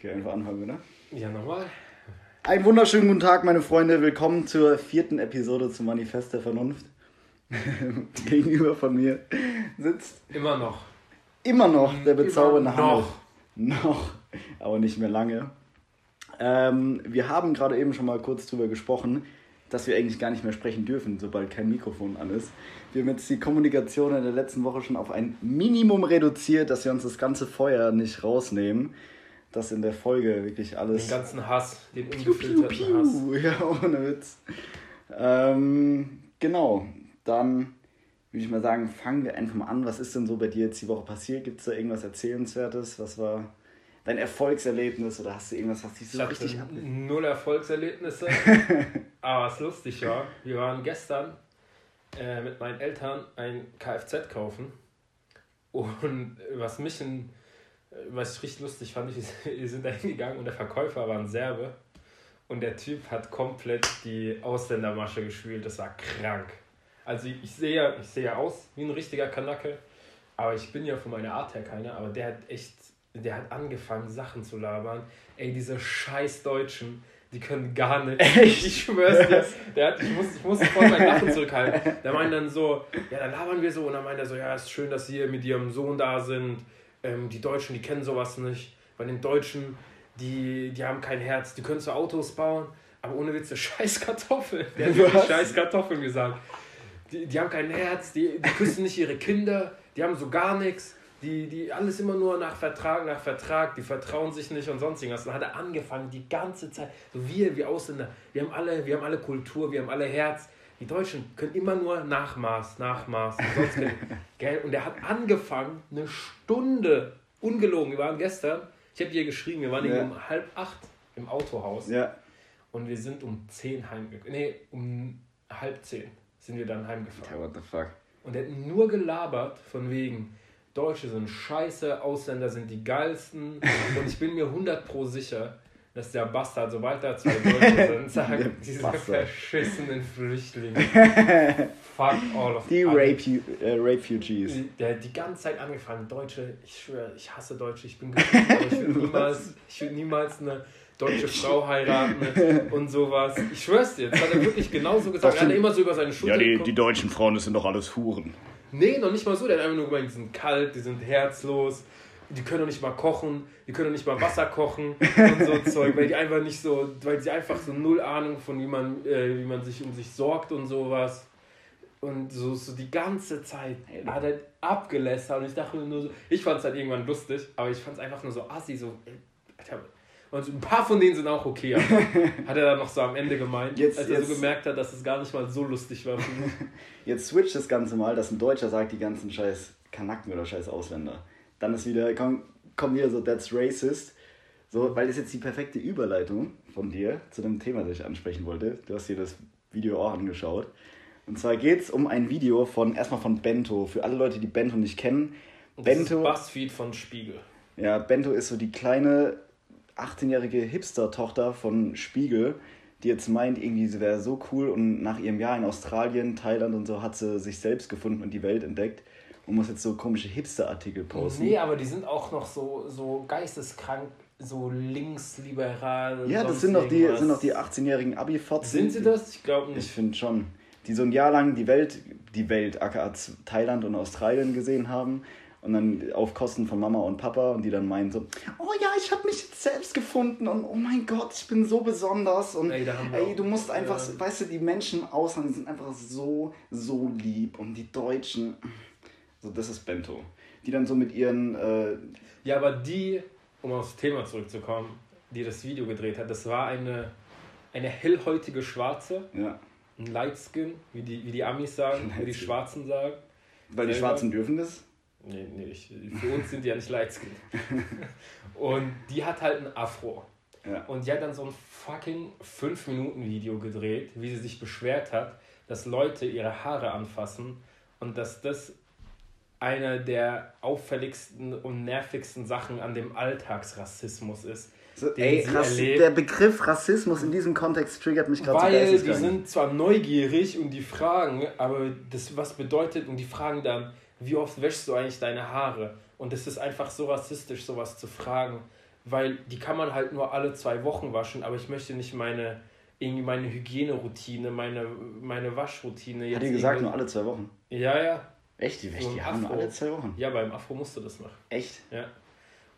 Okay, einfach anfangen, oder? Ja, nochmal. Einen wunderschönen guten Tag, meine Freunde. Willkommen zur vierten Episode zum Manifest der Vernunft. Gegenüber von mir sitzt Immer noch. immer noch der bezaubernde Hamel. noch. Noch, aber nicht mehr lange. Ähm, wir haben gerade eben schon mal kurz drüber gesprochen, dass wir eigentlich gar nicht mehr sprechen dürfen, sobald kein Mikrofon an ist. Wir haben jetzt die Kommunikation in der letzten Woche schon auf ein Minimum reduziert, dass wir uns das ganze Feuer nicht rausnehmen. Dass in der Folge wirklich alles. Den ganzen Hass, den Piu, piu, ungefilterten Hass. piu. Ja, ohne Witz. Ähm, genau, dann würde ich mal sagen, fangen wir einfach mal an. Was ist denn so bei dir jetzt die Woche passiert? Gibt es da irgendwas Erzählenswertes? Was war dein Erfolgserlebnis oder hast du irgendwas, was dich Ich so hatte richtig ab... null Erfolgserlebnisse. aber was lustig war, wir waren gestern äh, mit meinen Eltern ein Kfz kaufen. Und was mich ein, was ich richtig lustig fand, wir wir sind da hingegangen und der Verkäufer war ein Serbe. Und der Typ hat komplett die Ausländermasche gespielt. Das war krank. Also ich, ich sehe ja, ich sehe ja aus wie ein richtiger Kanake, aber ich bin ja von meiner Art her keiner. Aber der hat echt, der hat angefangen, Sachen zu labern. Ey, diese scheiß Deutschen, die können gar nicht. Echt? Ich schwör's dir. Der hat, ich, muss, ich musste voll mein Lachen zurückhalten. Der meint dann so, ja, dann labern wir so. Und dann meint er so, ja, ist schön, dass Sie hier mit Ihrem Sohn da sind. Ähm, die Deutschen, die kennen sowas nicht. Bei den Deutschen, die, die haben kein Herz. Die können zwar Autos bauen, aber ohne Witz, scheiß Kartoffeln. Der hat wirklich scheiß Kartoffeln gesagt. Die, die haben kein Herz, die, die küssen nicht ihre Kinder, die haben so gar nichts. Die, die alles immer nur nach Vertrag, nach Vertrag, die vertrauen sich nicht und sonst irgendwas. Dann hat er angefangen, die ganze Zeit, so wir, wir Ausländer, wir haben alle, wir haben alle Kultur, wir haben alle Herz. Die Deutschen können immer nur Nachmaß, Nachmaß und sonst er hat angefangen, eine Stunde, ungelogen, wir waren gestern, ich habe dir geschrieben, wir waren Ja. um halb acht im Autohaus Ja, und wir sind um zehn heimgefahren. Nee, um halb zehn sind wir dann heimgefahren. okay, what the fuck. Und er hat nur gelabert von wegen, Deutsche sind scheiße, Ausländer sind die geilsten. Und ich bin mir 100 pro sicher, dass der Bastard, sobald da zwei Deutsche sind, sagt, diese Bastard. verschissenen Flüchtlinge. Fuck all of Die. Rape, äh, Refugees. Der hat die ganze Zeit angefangen, Deutsche, ich schwöre, ich hasse Deutsche, ich bin aber ich würde niemals, ich würd niemals eine deutsche Frau heiraten und sowas. Ich schwör's dir, das hat er wirklich genauso gesagt. Er hat immer so über seine Schulter geguckt. deutschen Frauen, das sind doch alles Huren. Nee, noch nicht mal so. Der hat einfach nur gemeint, die sind kalt, die sind herzlos, die können doch nicht mal kochen, die können doch nicht mal Wasser kochen und so Zeug, weil die einfach nicht so, weil sie einfach so null Ahnung von wie man, äh, wie man sich um sich sorgt und sowas. Und so, so die ganze Zeit hat er abgelästert und ich dachte mir nur so, ich fand es halt irgendwann lustig, aber ich fand es einfach nur so assi, so, ey, Alter. Und so ein paar von denen sind auch okay, aber hat er dann noch so am Ende gemeint, Jetzt- als er so jetzt- gemerkt hat, dass es gar nicht mal so lustig war. Jetzt switcht das Ganze mal, dass ein Deutscher sagt, die ganzen scheiß Kanaken oder scheiß Ausländer. Dann ist wieder, komm, komm wieder so, that's racist. So, weil das ist jetzt die perfekte Überleitung von dir zu dem Thema, das ich ansprechen wollte. Du hast dir das Video auch angeschaut. Und zwar geht es um ein Video von, erstmal von Bento. Für alle Leute, die Bento nicht kennen. Das Bento, ist Buzzfeed von Spiegel. ja, Bento ist so die kleine 18-jährige Hipster-Tochter von Spiegel, die jetzt meint, irgendwie sie wäre so cool und nach ihrem Jahr in Australien, Thailand und so hat sie sich selbst gefunden und die Welt entdeckt und muss jetzt so komische Hipster-Artikel posten. Nee, aber die sind auch noch so, so geisteskrank, so linksliberal. ja, das sind doch die, sind die 18-jährigen Abi-Fotzen. Sind sie das? Ich glaube Ich nicht. finde schon. Die so ein Jahr lang die Welt, die Welt, aka Thailand und Australien gesehen haben und dann auf Kosten von Mama und Papa und die dann meinen so, oh ja, ich habe mich jetzt selbst gefunden und oh mein Gott, ich bin so besonders und Ey, ey, du musst einfach, ja. weißt du, die Menschen im Ausland die sind einfach so, so lieb und die Deutschen, so das ist Bento. Die dann so mit ihren, äh, Ja, aber die, um aufs Thema zurückzukommen, die das Video gedreht hat, das war eine, eine hellhäutige Schwarze, ja, ein Lightskin, wie die, wie die Amis sagen, wie die. Schwarzen sagen. weil die Selber. Schwarzen dürfen das. Nee, nee, ich, für uns sind die ja nicht Lightskin. Und die hat halt ein Afro. Ja. Und die hat dann so ein fucking 5-Minuten-Video gedreht, wie sie sich beschwert hat, dass Leute ihre Haare anfassen und dass das eine der auffälligsten und nervigsten Sachen an dem Alltagsrassismus ist. So, ey, Rass erlebt. der Begriff Rassismus in diesem Kontext triggert mich gerade so Weil die sind zwar neugierig und die fragen, aber das was bedeutet, und die fragen dann, wie oft wäschst du eigentlich deine Haare? Und es ist einfach so rassistisch, sowas zu fragen. weil die kann man halt nur alle zwei Wochen waschen, aber ich möchte nicht meine, irgendwie meine Hygieneroutine, meine, meine Waschroutine jetzt. Hat die gesagt, nur alle zwei Wochen? Ja, ja. Echt? Die, So die haben Afro. alle zwei Wochen. Ja, beim Afro musst du das machen. Echt? Ja.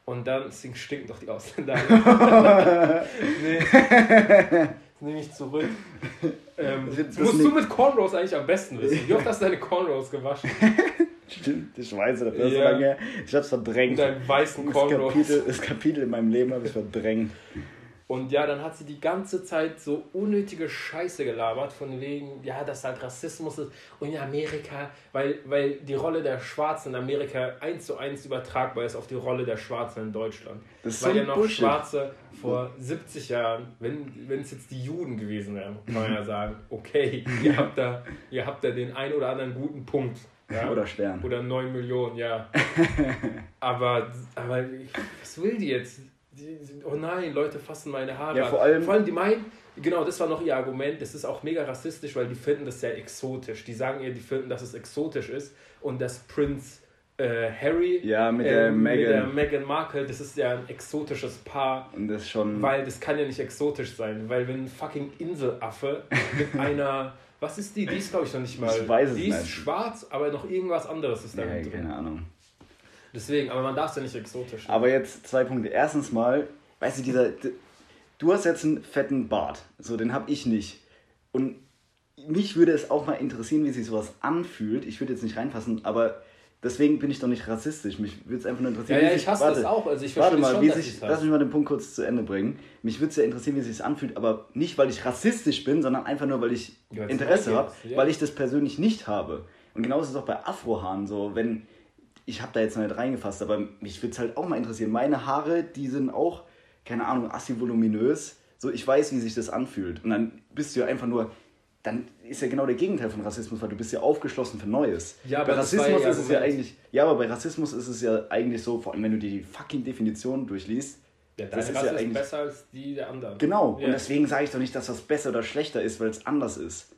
Und dann deswegen stinken doch die Ausländer. nee. Das nehme ich zurück. Ähm, Das das das musst nicht- du mit Cornrows eigentlich am besten wissen. Wie oft hast du deine Cornrows gewaschen? Stimmt, ich weiß, das ist so Ja. lange her. Ich hab's verdrängt. deinen weißen Das Cornrows. Kapitel, das Kapitel in meinem Leben habe ich verdrängt. Und ja, dann hat sie die ganze Zeit so unnötige Scheiße gelabert, von wegen, ja, dass halt Rassismus ist. Und in Amerika, weil, weil die Rolle der Schwarzen in Amerika eins zu eins übertragbar ist auf die Rolle der Schwarzen in Deutschland. Das ist so weil ja ein noch Bullshit. Schwarze vor 70 Jahren, wenn wenn es jetzt die Juden gewesen wären, kann man ja sagen, okay, ihr habt da, ihr habt da den ein oder anderen guten Punkt. Ja? Oder Stern. Oder 9 Millionen, ja. aber, aber was will die jetzt? Die, oh nein, Leute fassen meine Haare. Ja, vor allem- vor allem die meinen, genau, das war noch ihr Argument, das ist auch mega rassistisch, weil die finden das sehr exotisch. Die sagen ihr, die finden, dass es exotisch ist und dass Prince äh, Harry Ja, mit der ähm, mit der Meghan. Meghan Markle, das ist ja ein exotisches Paar. Und das schon. Weil das kann ja nicht exotisch sein, weil wenn ein fucking Inselaffe mit einer, was ist die? Die ist glaube ich noch nicht mal. Ich weiß es die ist nicht. schwarz, aber noch irgendwas anderes ist da ja, drin. keine Ahnung. Deswegen, aber man darf es ja nicht exotisch. Aber jetzt zwei Punkte. Erstens mal, weißt du, dieser. Du hast jetzt einen fetten Bart. So, den habe ich nicht. Und mich würde es auch mal interessieren, wie sich sowas anfühlt. Ich würde jetzt nicht reinfassen, aber deswegen bin ich doch nicht rassistisch. Mich würde es einfach nur interessieren. ja, ja, ich sich- hasse das auch. Also ich Warte mal, schon, wie sich, lass mich mal den Punkt kurz zu Ende bringen. Mich würde es ja interessieren, wie es sich anfühlt, aber nicht, weil ich rassistisch bin, sondern einfach nur, weil ich Interesse habe, ja. weil ich das persönlich nicht habe. Und genauso ist es auch bei Afrohaaren so, wenn, ich habe da jetzt noch nicht reingefasst, aber mich würde es halt auch mal interessieren. Meine Haare, die sind auch, keine Ahnung, assi-voluminös. So, ich weiß, wie sich das anfühlt. Und dann bist du ja einfach nur, dann ist ja genau der Gegenteil von Rassismus, weil du bist ja aufgeschlossen für Neues. Ja, aber bei Rassismus ja ist es ja eigentlich, ja, aber bei Rassismus ist es ja eigentlich so, vor allem wenn du dir die fucking Definition durchliest, Ja, das ist Rasse ja eigentlich- besser als die der anderen. Genau, Ja. und deswegen sage ich doch nicht, dass das besser oder schlechter ist, weil es anders ist.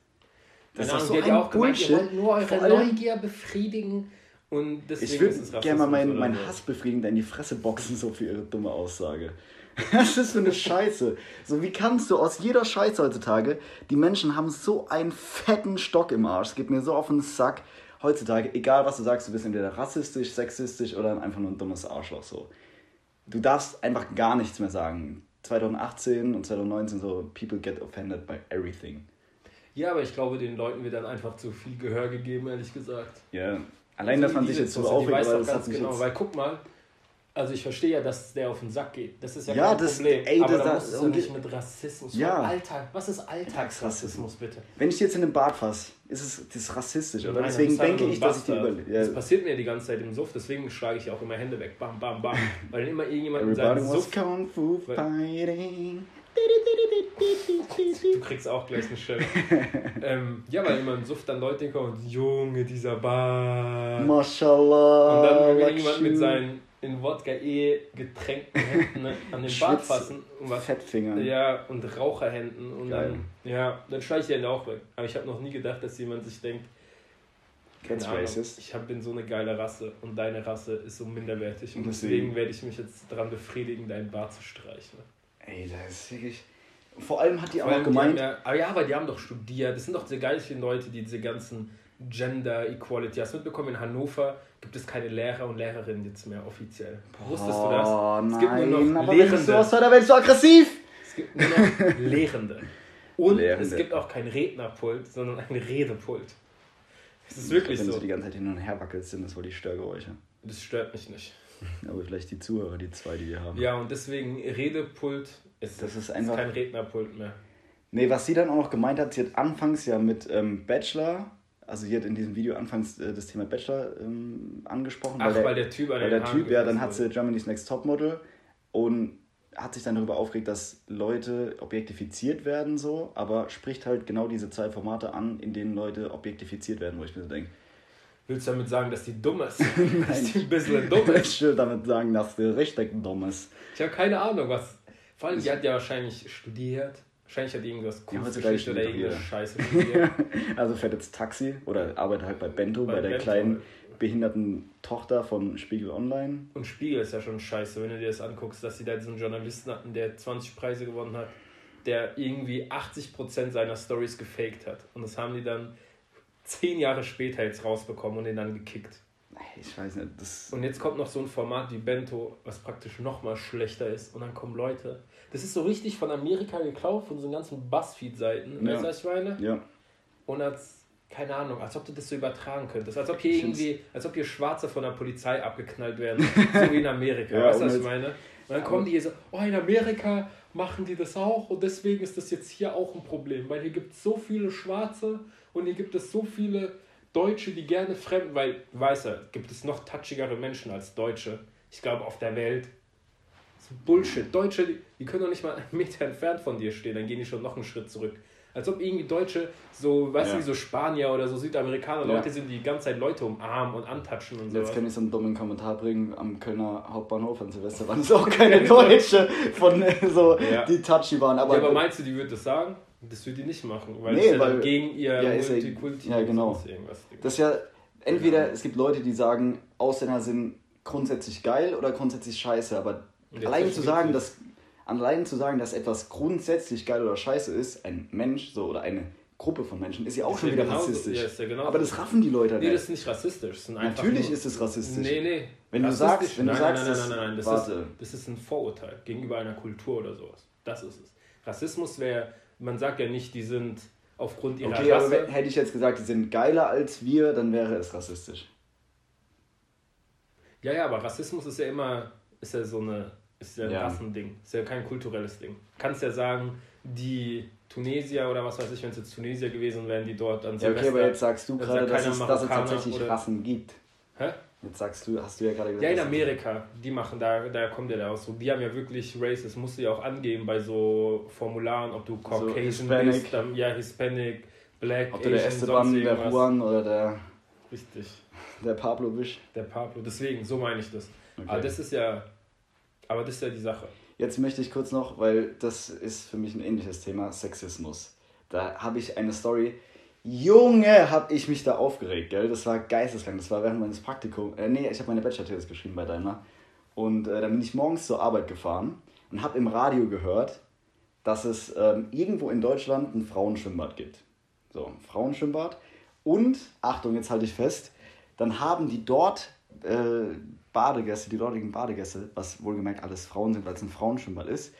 Das Keine ist so ein auch gemeint, ihr Bullshit. wollt nur eure Neugier befriedigen und deswegen Ich würde gerne mal meinen oder mein so. Hass befriedigen, der in die Fresse boxen, so für ihre dumme Aussage. Was ist für eine Scheiße? So, wie kannst du aus jeder Scheiße heutzutage, die Menschen haben so einen fetten Stock im Arsch, es geht mir so auf den Sack. Heutzutage, egal was du sagst, du bist entweder rassistisch, sexistisch oder einfach nur ein dummes Arschloch. So. Du darfst einfach gar nichts mehr sagen. 2018 und 2019 so, people get offended by everything. Ja, aber ich glaube, den Leuten wird dann einfach zu viel Gehör gegeben, ehrlich gesagt. Ja, allein, dass man sich jetzt so aufregt, weiß aber das ganz genau, weil guck mal, also ich verstehe ja, dass der auf den Sack geht. Das ist ja, Ja, kein das- Problem. ey, aber das- da das- musst du und- nicht mit Rassismus. Ja. Alltag. Was ist Alltagsrassismus, bitte? Wenn ich jetzt in den Bart fasse, ist es das ist rassistisch, oder? Nein, Deswegen das halt denke ich, dass ich die Bastard. überlege. Das Ja. passiert mir die ganze Zeit im Suff, deswegen schlage ich auch immer Hände weg. Bam, bam, bam. Weil immer irgendjemand in seinem Suff. kung fu fighting. Du kriegst auch gleich eine Stelle. ähm, ja, weil immer im Suff dann Leute kommen, Junge, dieser Bart. Mashallah. Und dann will irgendjemand mit seinen in Wodka eh getränkten Händen ne, an den Bart fassen und was Fettfinger. ja und Raucherhänden und Geil. dann ja, dann schleiche ich die Hände auch weg. Aber ich habe noch nie gedacht, dass jemand sich denkt, Ahnung, racist. ich hab, bin so eine geile Rasse und deine Rasse ist so minderwertig und Und deswegen, deswegen- werde ich mich jetzt daran befriedigen, deinen Bart zu streichen. Ey, das ist wirklich. Vor allem hat die auch Vor noch die gemeint. ja, aber ja, aber die haben doch studiert. Das sind doch diese geilen Leute, die diese ganzen Gender Equality. Hast du mitbekommen, in Hannover gibt es keine Lehrer und Lehrerinnen jetzt mehr offiziell. Wusstest du das? Oh Es nein, gibt nur noch aber wenn Lehrende. sowas höre, dann werde ich so aggressiv. Es gibt nur noch Lehrende. Und Lehrende. es gibt auch kein Rednerpult, sondern ein Redepult. Es ist wirklich wenn so. du die ganze Zeit hin und her wackelst, sind das wohl die Störgeräusche. Das stört mich nicht. Aber vielleicht die Zuhörer, die zwei, die wir haben. Ja, und deswegen Redepult ist, Das ist einfach- kein Rednerpult mehr. Nee, was sie dann auch noch gemeint hat, sie hat anfangs ja mit ähm, Bachelor, also sie hat in diesem Video anfangs äh, das Thema Bachelor ähm, angesprochen. Ach, der, weil der Typ an weil der Haaren Typ, ja, dann hat sie. Germany's Next Topmodel und hat sich dann darüber aufgeregt, dass Leute objektifiziert werden so, aber spricht halt genau diese zwei Formate an, in denen Leute objektifiziert werden, wo ich mir so denke, Willst du damit sagen, dass die dumm ist? dass die ein bisschen dumm ist? ich will damit sagen, dass du richtig dumm ist. Ich habe keine Ahnung, was. Vor allem, die hat ja wahrscheinlich studiert. Wahrscheinlich hat die irgendwas Kunstgeschichte oder irgendeine. Scheiße studiert. Also fährt jetzt Taxi oder arbeitet halt bei Bento, bei, Bei der Bento kleinen behinderten Tochter von Spiegel Online. Und Spiegel ist ja schon scheiße, wenn du dir das anguckst, dass sie da diesen Journalisten hatten, der 20 Preise gewonnen hat, der irgendwie 80% seiner Stories gefaked hat. Und das haben die dann zehn Jahre später jetzt rausbekommen und den dann gekickt. Ich weiß nicht. Das und jetzt kommt noch so ein Format wie Bento, was praktisch noch mal schlechter ist. Und dann kommen Leute. Das ist so richtig von Amerika geklaut, von so ganzen Buzzfeed-Seiten. Ja. Weißt du, was ich meine? Ja. Und als, keine Ahnung, als ob du das so übertragen könntest. Als ob hier irgendwie, als ob hier Schwarze von der Polizei abgeknallt werden. so wie in Amerika. ja, weißt du, was ich meine? Und dann kommen die hier so, oh, in Amerika machen die das auch und deswegen ist das jetzt hier auch ein Problem, weil hier gibt es so viele Schwarze und hier gibt es so viele Deutsche, die gerne fremd, weil, weißt du, gibt es noch touchigere Menschen als Deutsche. Ich glaube, auf der Welt. Ist Bullshit. Deutsche, die, die können doch nicht mal einen Meter entfernt von dir stehen, dann gehen die schon noch einen Schritt zurück. Als ob irgendwie Deutsche, so, weißt ja. du, so Spanier oder so Südamerikaner, ja. Leute sind, die die ganze Zeit Leute umarmen und antatschen und so. Jetzt kann ich so einen dummen Kommentar bringen am Kölner Hauptbahnhof an Silvester waren es auch keine Deutsche von so, ja. die touchy waren. Aber, ja, aber meinst du, die würde das sagen? Das würde die nicht machen, weil nee, das ja gegen ihr ja, Multikulti ja, genau. Das ist ja, entweder es gibt Leute, die sagen, Ausländer sind grundsätzlich geil oder grundsätzlich scheiße, aber allein zu sagen, dass allein zu sagen, dass etwas grundsätzlich geil oder scheiße ist, ein Mensch so oder eine Gruppe von Menschen, ist ja auch ist schon ja wieder genauso, rassistisch. Ja, ist ja genauso. Aber das raffen die Leute nicht. Nee, das ist nicht rassistisch. Das Natürlich ist es rassistisch. Nee, nee. Wenn du sagst, wenn nein, du sagst, nein, nein, nein, nein, nein, das, warte. Ist, das ist ein Vorurteil gegenüber einer Kultur oder sowas. Das ist es. Rassismus wäre man sagt ja nicht, die sind aufgrund ihrer okay, Rasse. Aber hätte ich jetzt gesagt, die sind geiler als wir, dann wäre es rassistisch. Ja, ja, aber Rassismus ist ja immer, ist ja so eine, ist ja ein ja. Rassending, ist ja kein kulturelles Ding. Du kannst ja sagen, die Tunesier oder was weiß ich, wenn es jetzt Tunesier gewesen wären, die dort an Silvester... Ja, okay, aber jetzt sagst du gerade, dass, es, dass es tatsächlich Rassen gibt. Hä? Jetzt sagst du, hast du ja gerade gesagt. Ja, in Amerika, die machen, da, da kommt ja der Ausdruck. Die haben ja wirklich Races, musst du ja auch angeben bei so Formularen, ob du Caucasian so bist, dann, ja, Hispanic, Black, ob Asian, der Esteban, der Juan oder der. Richtig. Der Pablo bist. Der Pablo, deswegen, so meine ich das. Okay. Aber das ist ja. Aber das ist ja die Sache. Jetzt möchte ich kurz noch, weil das ist für mich ein ähnliches Thema, Sexismus. Da habe ich eine Story Junge, hab ich mich da aufgeregt, gell? Das war geisteskrank. Das war während meines Praktikums. Äh, nee, ich habe meine Bachelor-Thesis geschrieben bei Daimler. Und äh, dann bin ich morgens zur Arbeit gefahren und habe im Radio gehört, dass es ähm, irgendwo in Deutschland ein Frauenschwimmbad gibt. So, ein Frauenschwimmbad. Und, Achtung, jetzt halte ich fest, dann haben die dort äh, Badegäste, die dortigen Badegäste, was wohlgemerkt alles Frauen sind, weil es ein Frauenschwimmbad ist,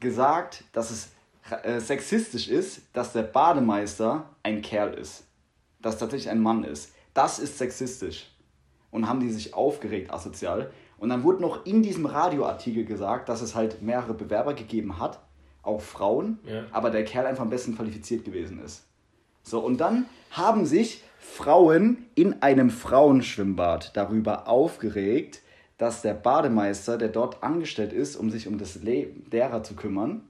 gesagt, dass es äh, sexistisch ist, dass der Bademeister ein Kerl ist. Dass tatsächlich ein Mann ist. Das ist sexistisch. Und haben die sich aufgeregt asozial. Und dann wurde noch in diesem Radioartikel gesagt, dass es halt mehrere Bewerber gegeben hat, auch Frauen, ja. aber der Kerl einfach am besten qualifiziert gewesen ist. So, und dann haben sich Frauen in einem Frauenschwimmbad darüber aufgeregt, dass der Bademeister, der dort angestellt ist, um sich um das Leben derer zu kümmern,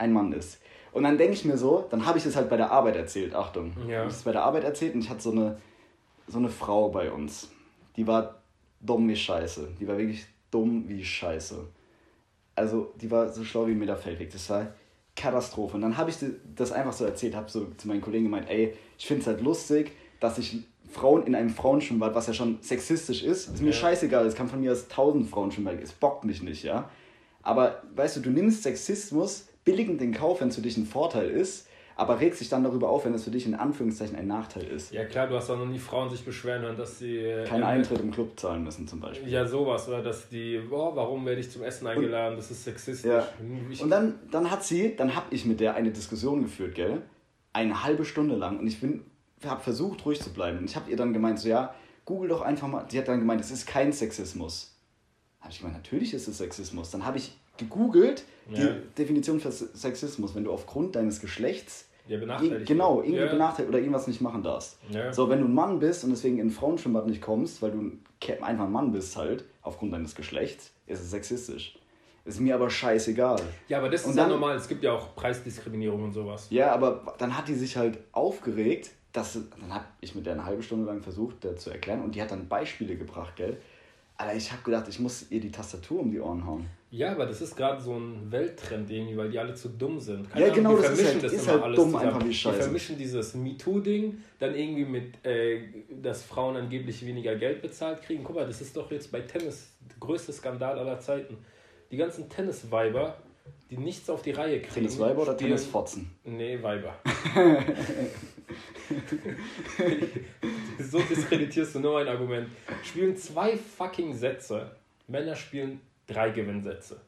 ein Mann ist. Und dann denke ich mir so, dann habe ich das halt bei der Arbeit erzählt, Achtung. Ja. Habe ich das bei der Arbeit erzählt und ich hatte so eine, so eine Frau bei uns. Die war dumm wie Scheiße. Die war wirklich dumm wie Scheiße. Also, die war so schlau wie Meter Feldweg. Das war Katastrophe. Und dann habe ich das einfach so erzählt, habe so zu meinen Kollegen gemeint, ey, ich finde es halt lustig, dass ich Frauen in einem Frauenschwimmbad, was ja schon sexistisch ist, ist mir scheißegal, es kann von mir aus tausend Frauenschwimmbad, es bockt mich nicht, ja. Aber weißt du, du nimmst Sexismus billigend in Kauf, wenn es für dich ein Vorteil ist, aber regst dich dann darüber auf, wenn es für dich in Anführungszeichen ein Nachteil ist. Ja klar, du hast auch noch nie Frauen sich beschweren hören, dass sie... Äh, Keinen Eintritt im Club zahlen müssen zum Beispiel. Ja, sowas, oder dass die, boah, warum werde ich zum Essen eingeladen, und, das ist sexistisch. Ja. Und dann, dann hat sie, dann habe ich mit der eine Diskussion geführt, gell? Eine halbe Stunde lang und ich bin, habe versucht ruhig zu bleiben. Und ich habe ihr dann gemeint, so ja, google doch einfach mal, die hat dann gemeint, es ist kein Sexismus. habe ich gemeint, natürlich ist es Sexismus. Dann habe ich gegoogelt, die ja. Definition für Sexismus, wenn du aufgrund deines Geschlechts ja, benachteiligt genau, irgendwie ja. benachteiligt oder irgendwas nicht machen darfst. Ja. So, wenn du ein Mann bist und deswegen in ein Frauenschwimmbad nicht kommst, weil du einfach ein Mann bist halt, aufgrund deines Geschlechts, ist es sexistisch. Ist mir aber scheißegal. Ja, aber das und ist dann, ja normal. Es gibt ja auch Preisdiskriminierung und sowas. Ja, aber dann hat die sich halt aufgeregt, dass, dann habe ich mit der eine halbe Stunde lang versucht, der zu erklären und die hat dann Beispiele gebracht, gell? Alter, ich habe gedacht, ich muss ihr die Tastatur um die Ohren hauen. Ja, aber das ist gerade so ein Welttrend irgendwie, weil die alle zu dumm sind. Keine ja, genau, die das ist halt, das ist immer halt alles dumm zusammen. einfach wie Scheiße. Die vermischen dieses MeToo-Ding dann irgendwie mit, äh, dass Frauen angeblich weniger Geld bezahlt kriegen. Guck mal, das ist doch jetzt bei Tennis der größte Skandal aller Zeiten. Die ganzen Tennisweiber, die nichts auf die Reihe kriegen. Tennisweiber oder Tennisfotzen? Nee, Weiber. so diskreditierst du nur ein Argument. Spielen zwei fucking Sätze. Männer spielen drei Gewinnsätze.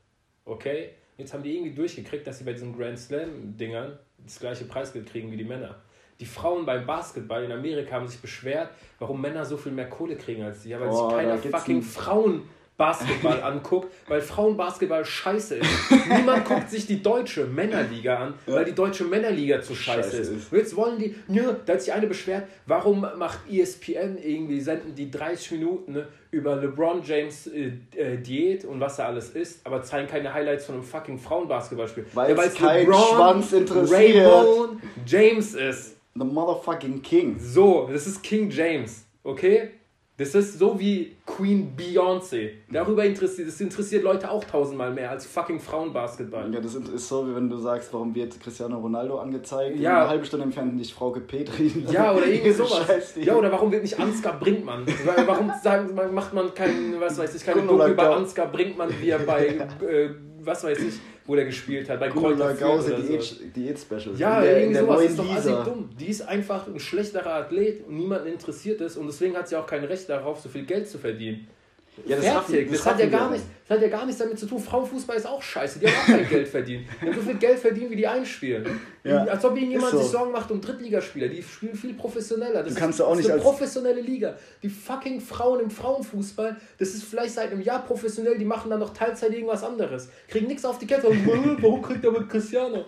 Okay? Jetzt haben die irgendwie durchgekriegt, dass sie bei diesen Grand Slam-Dingern das gleiche Preisgeld kriegen wie die Männer. Die Frauen beim Basketball in Amerika haben sich beschwert, warum Männer so viel mehr Kohle kriegen als sie. Ja, weil oh, sich keiner fucking Frauen Basketball anguckt, weil Frauenbasketball scheiße ist. Niemand guckt sich die deutsche Männerliga an, weil die deutsche Männerliga zu scheiße, scheiße ist. ist. Und jetzt wollen die, nö, da hat sich eine beschwert, warum macht ESPN irgendwie, senden die 30 Minuten ne, über LeBron James äh, äh, Diät und was er alles ist, aber zeigen keine Highlights von einem fucking Frauenbasketballspiel. Weil ja, es kein LeBron, Schwanz interessiert. Raymond James ist. The motherfucking King. So, das ist King James, okay? Das ist so wie Queen Beyoncé. Darüber interessiert, das interessiert Leute auch tausendmal mehr als fucking Frauenbasketball. Ja, das ist so, wie wenn du sagst, warum wird Cristiano Ronaldo angezeigt? Ja. Eine halbe Stunde entfernt nicht Frauke Petri. Ja, oder irgendwie sowas. Ja, oder warum wird nicht Ansgar Brinkmann? Warum sagen, macht man keinen, was weiß ich, keine Doku über Ansgar Brinkmann, wie er bei, äh, was weiß ich, wo der gespielt hat, bei Kräuter Gause, Diät-Special. Ja, in der, irgendwie in sowas ist doch assig dumm. Die ist einfach ein schlechterer Athlet und niemanden interessiert es und deswegen hat sie auch kein Recht darauf, so viel Geld zu verdienen. Ja, das Fertig. Das, das, hat ja gar nicht, das hat ja gar nichts damit zu tun. Frauenfußball ist auch scheiße. Die haben auch kein Geld verdient. Die haben so viel Geld verdient, wie die einspielen. Ja, als ob irgendjemand so. sich Sorgen macht um Drittligaspieler. Die spielen viel professioneller. Das, ist, das ist eine professionelle Liga. Die fucking Frauen im Frauenfußball, das ist vielleicht seit einem Jahr professionell. Die machen dann noch Teilzeit irgendwas anderes. Kriegen nichts auf die Kette. Warum kriegt er mit Cristiano?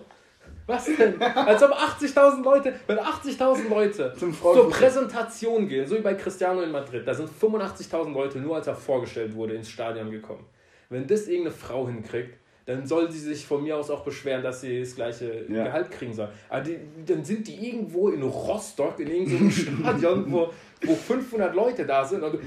Was denn? Als ob 80.000 Leute, wenn 80.000 Leute zur Präsentation gehen, so wie bei Cristiano in Madrid, da sind 85.000 Leute nur als er vorgestellt wurde ins Stadion gekommen. Wenn das irgendeine Frau hinkriegt, dann soll sie sich von mir aus auch beschweren, dass sie das gleiche ja. Gehalt kriegen soll. Aber die, dann sind die irgendwo in Rostock, in irgendeinem Stadion, wo, wo 500 Leute da sind und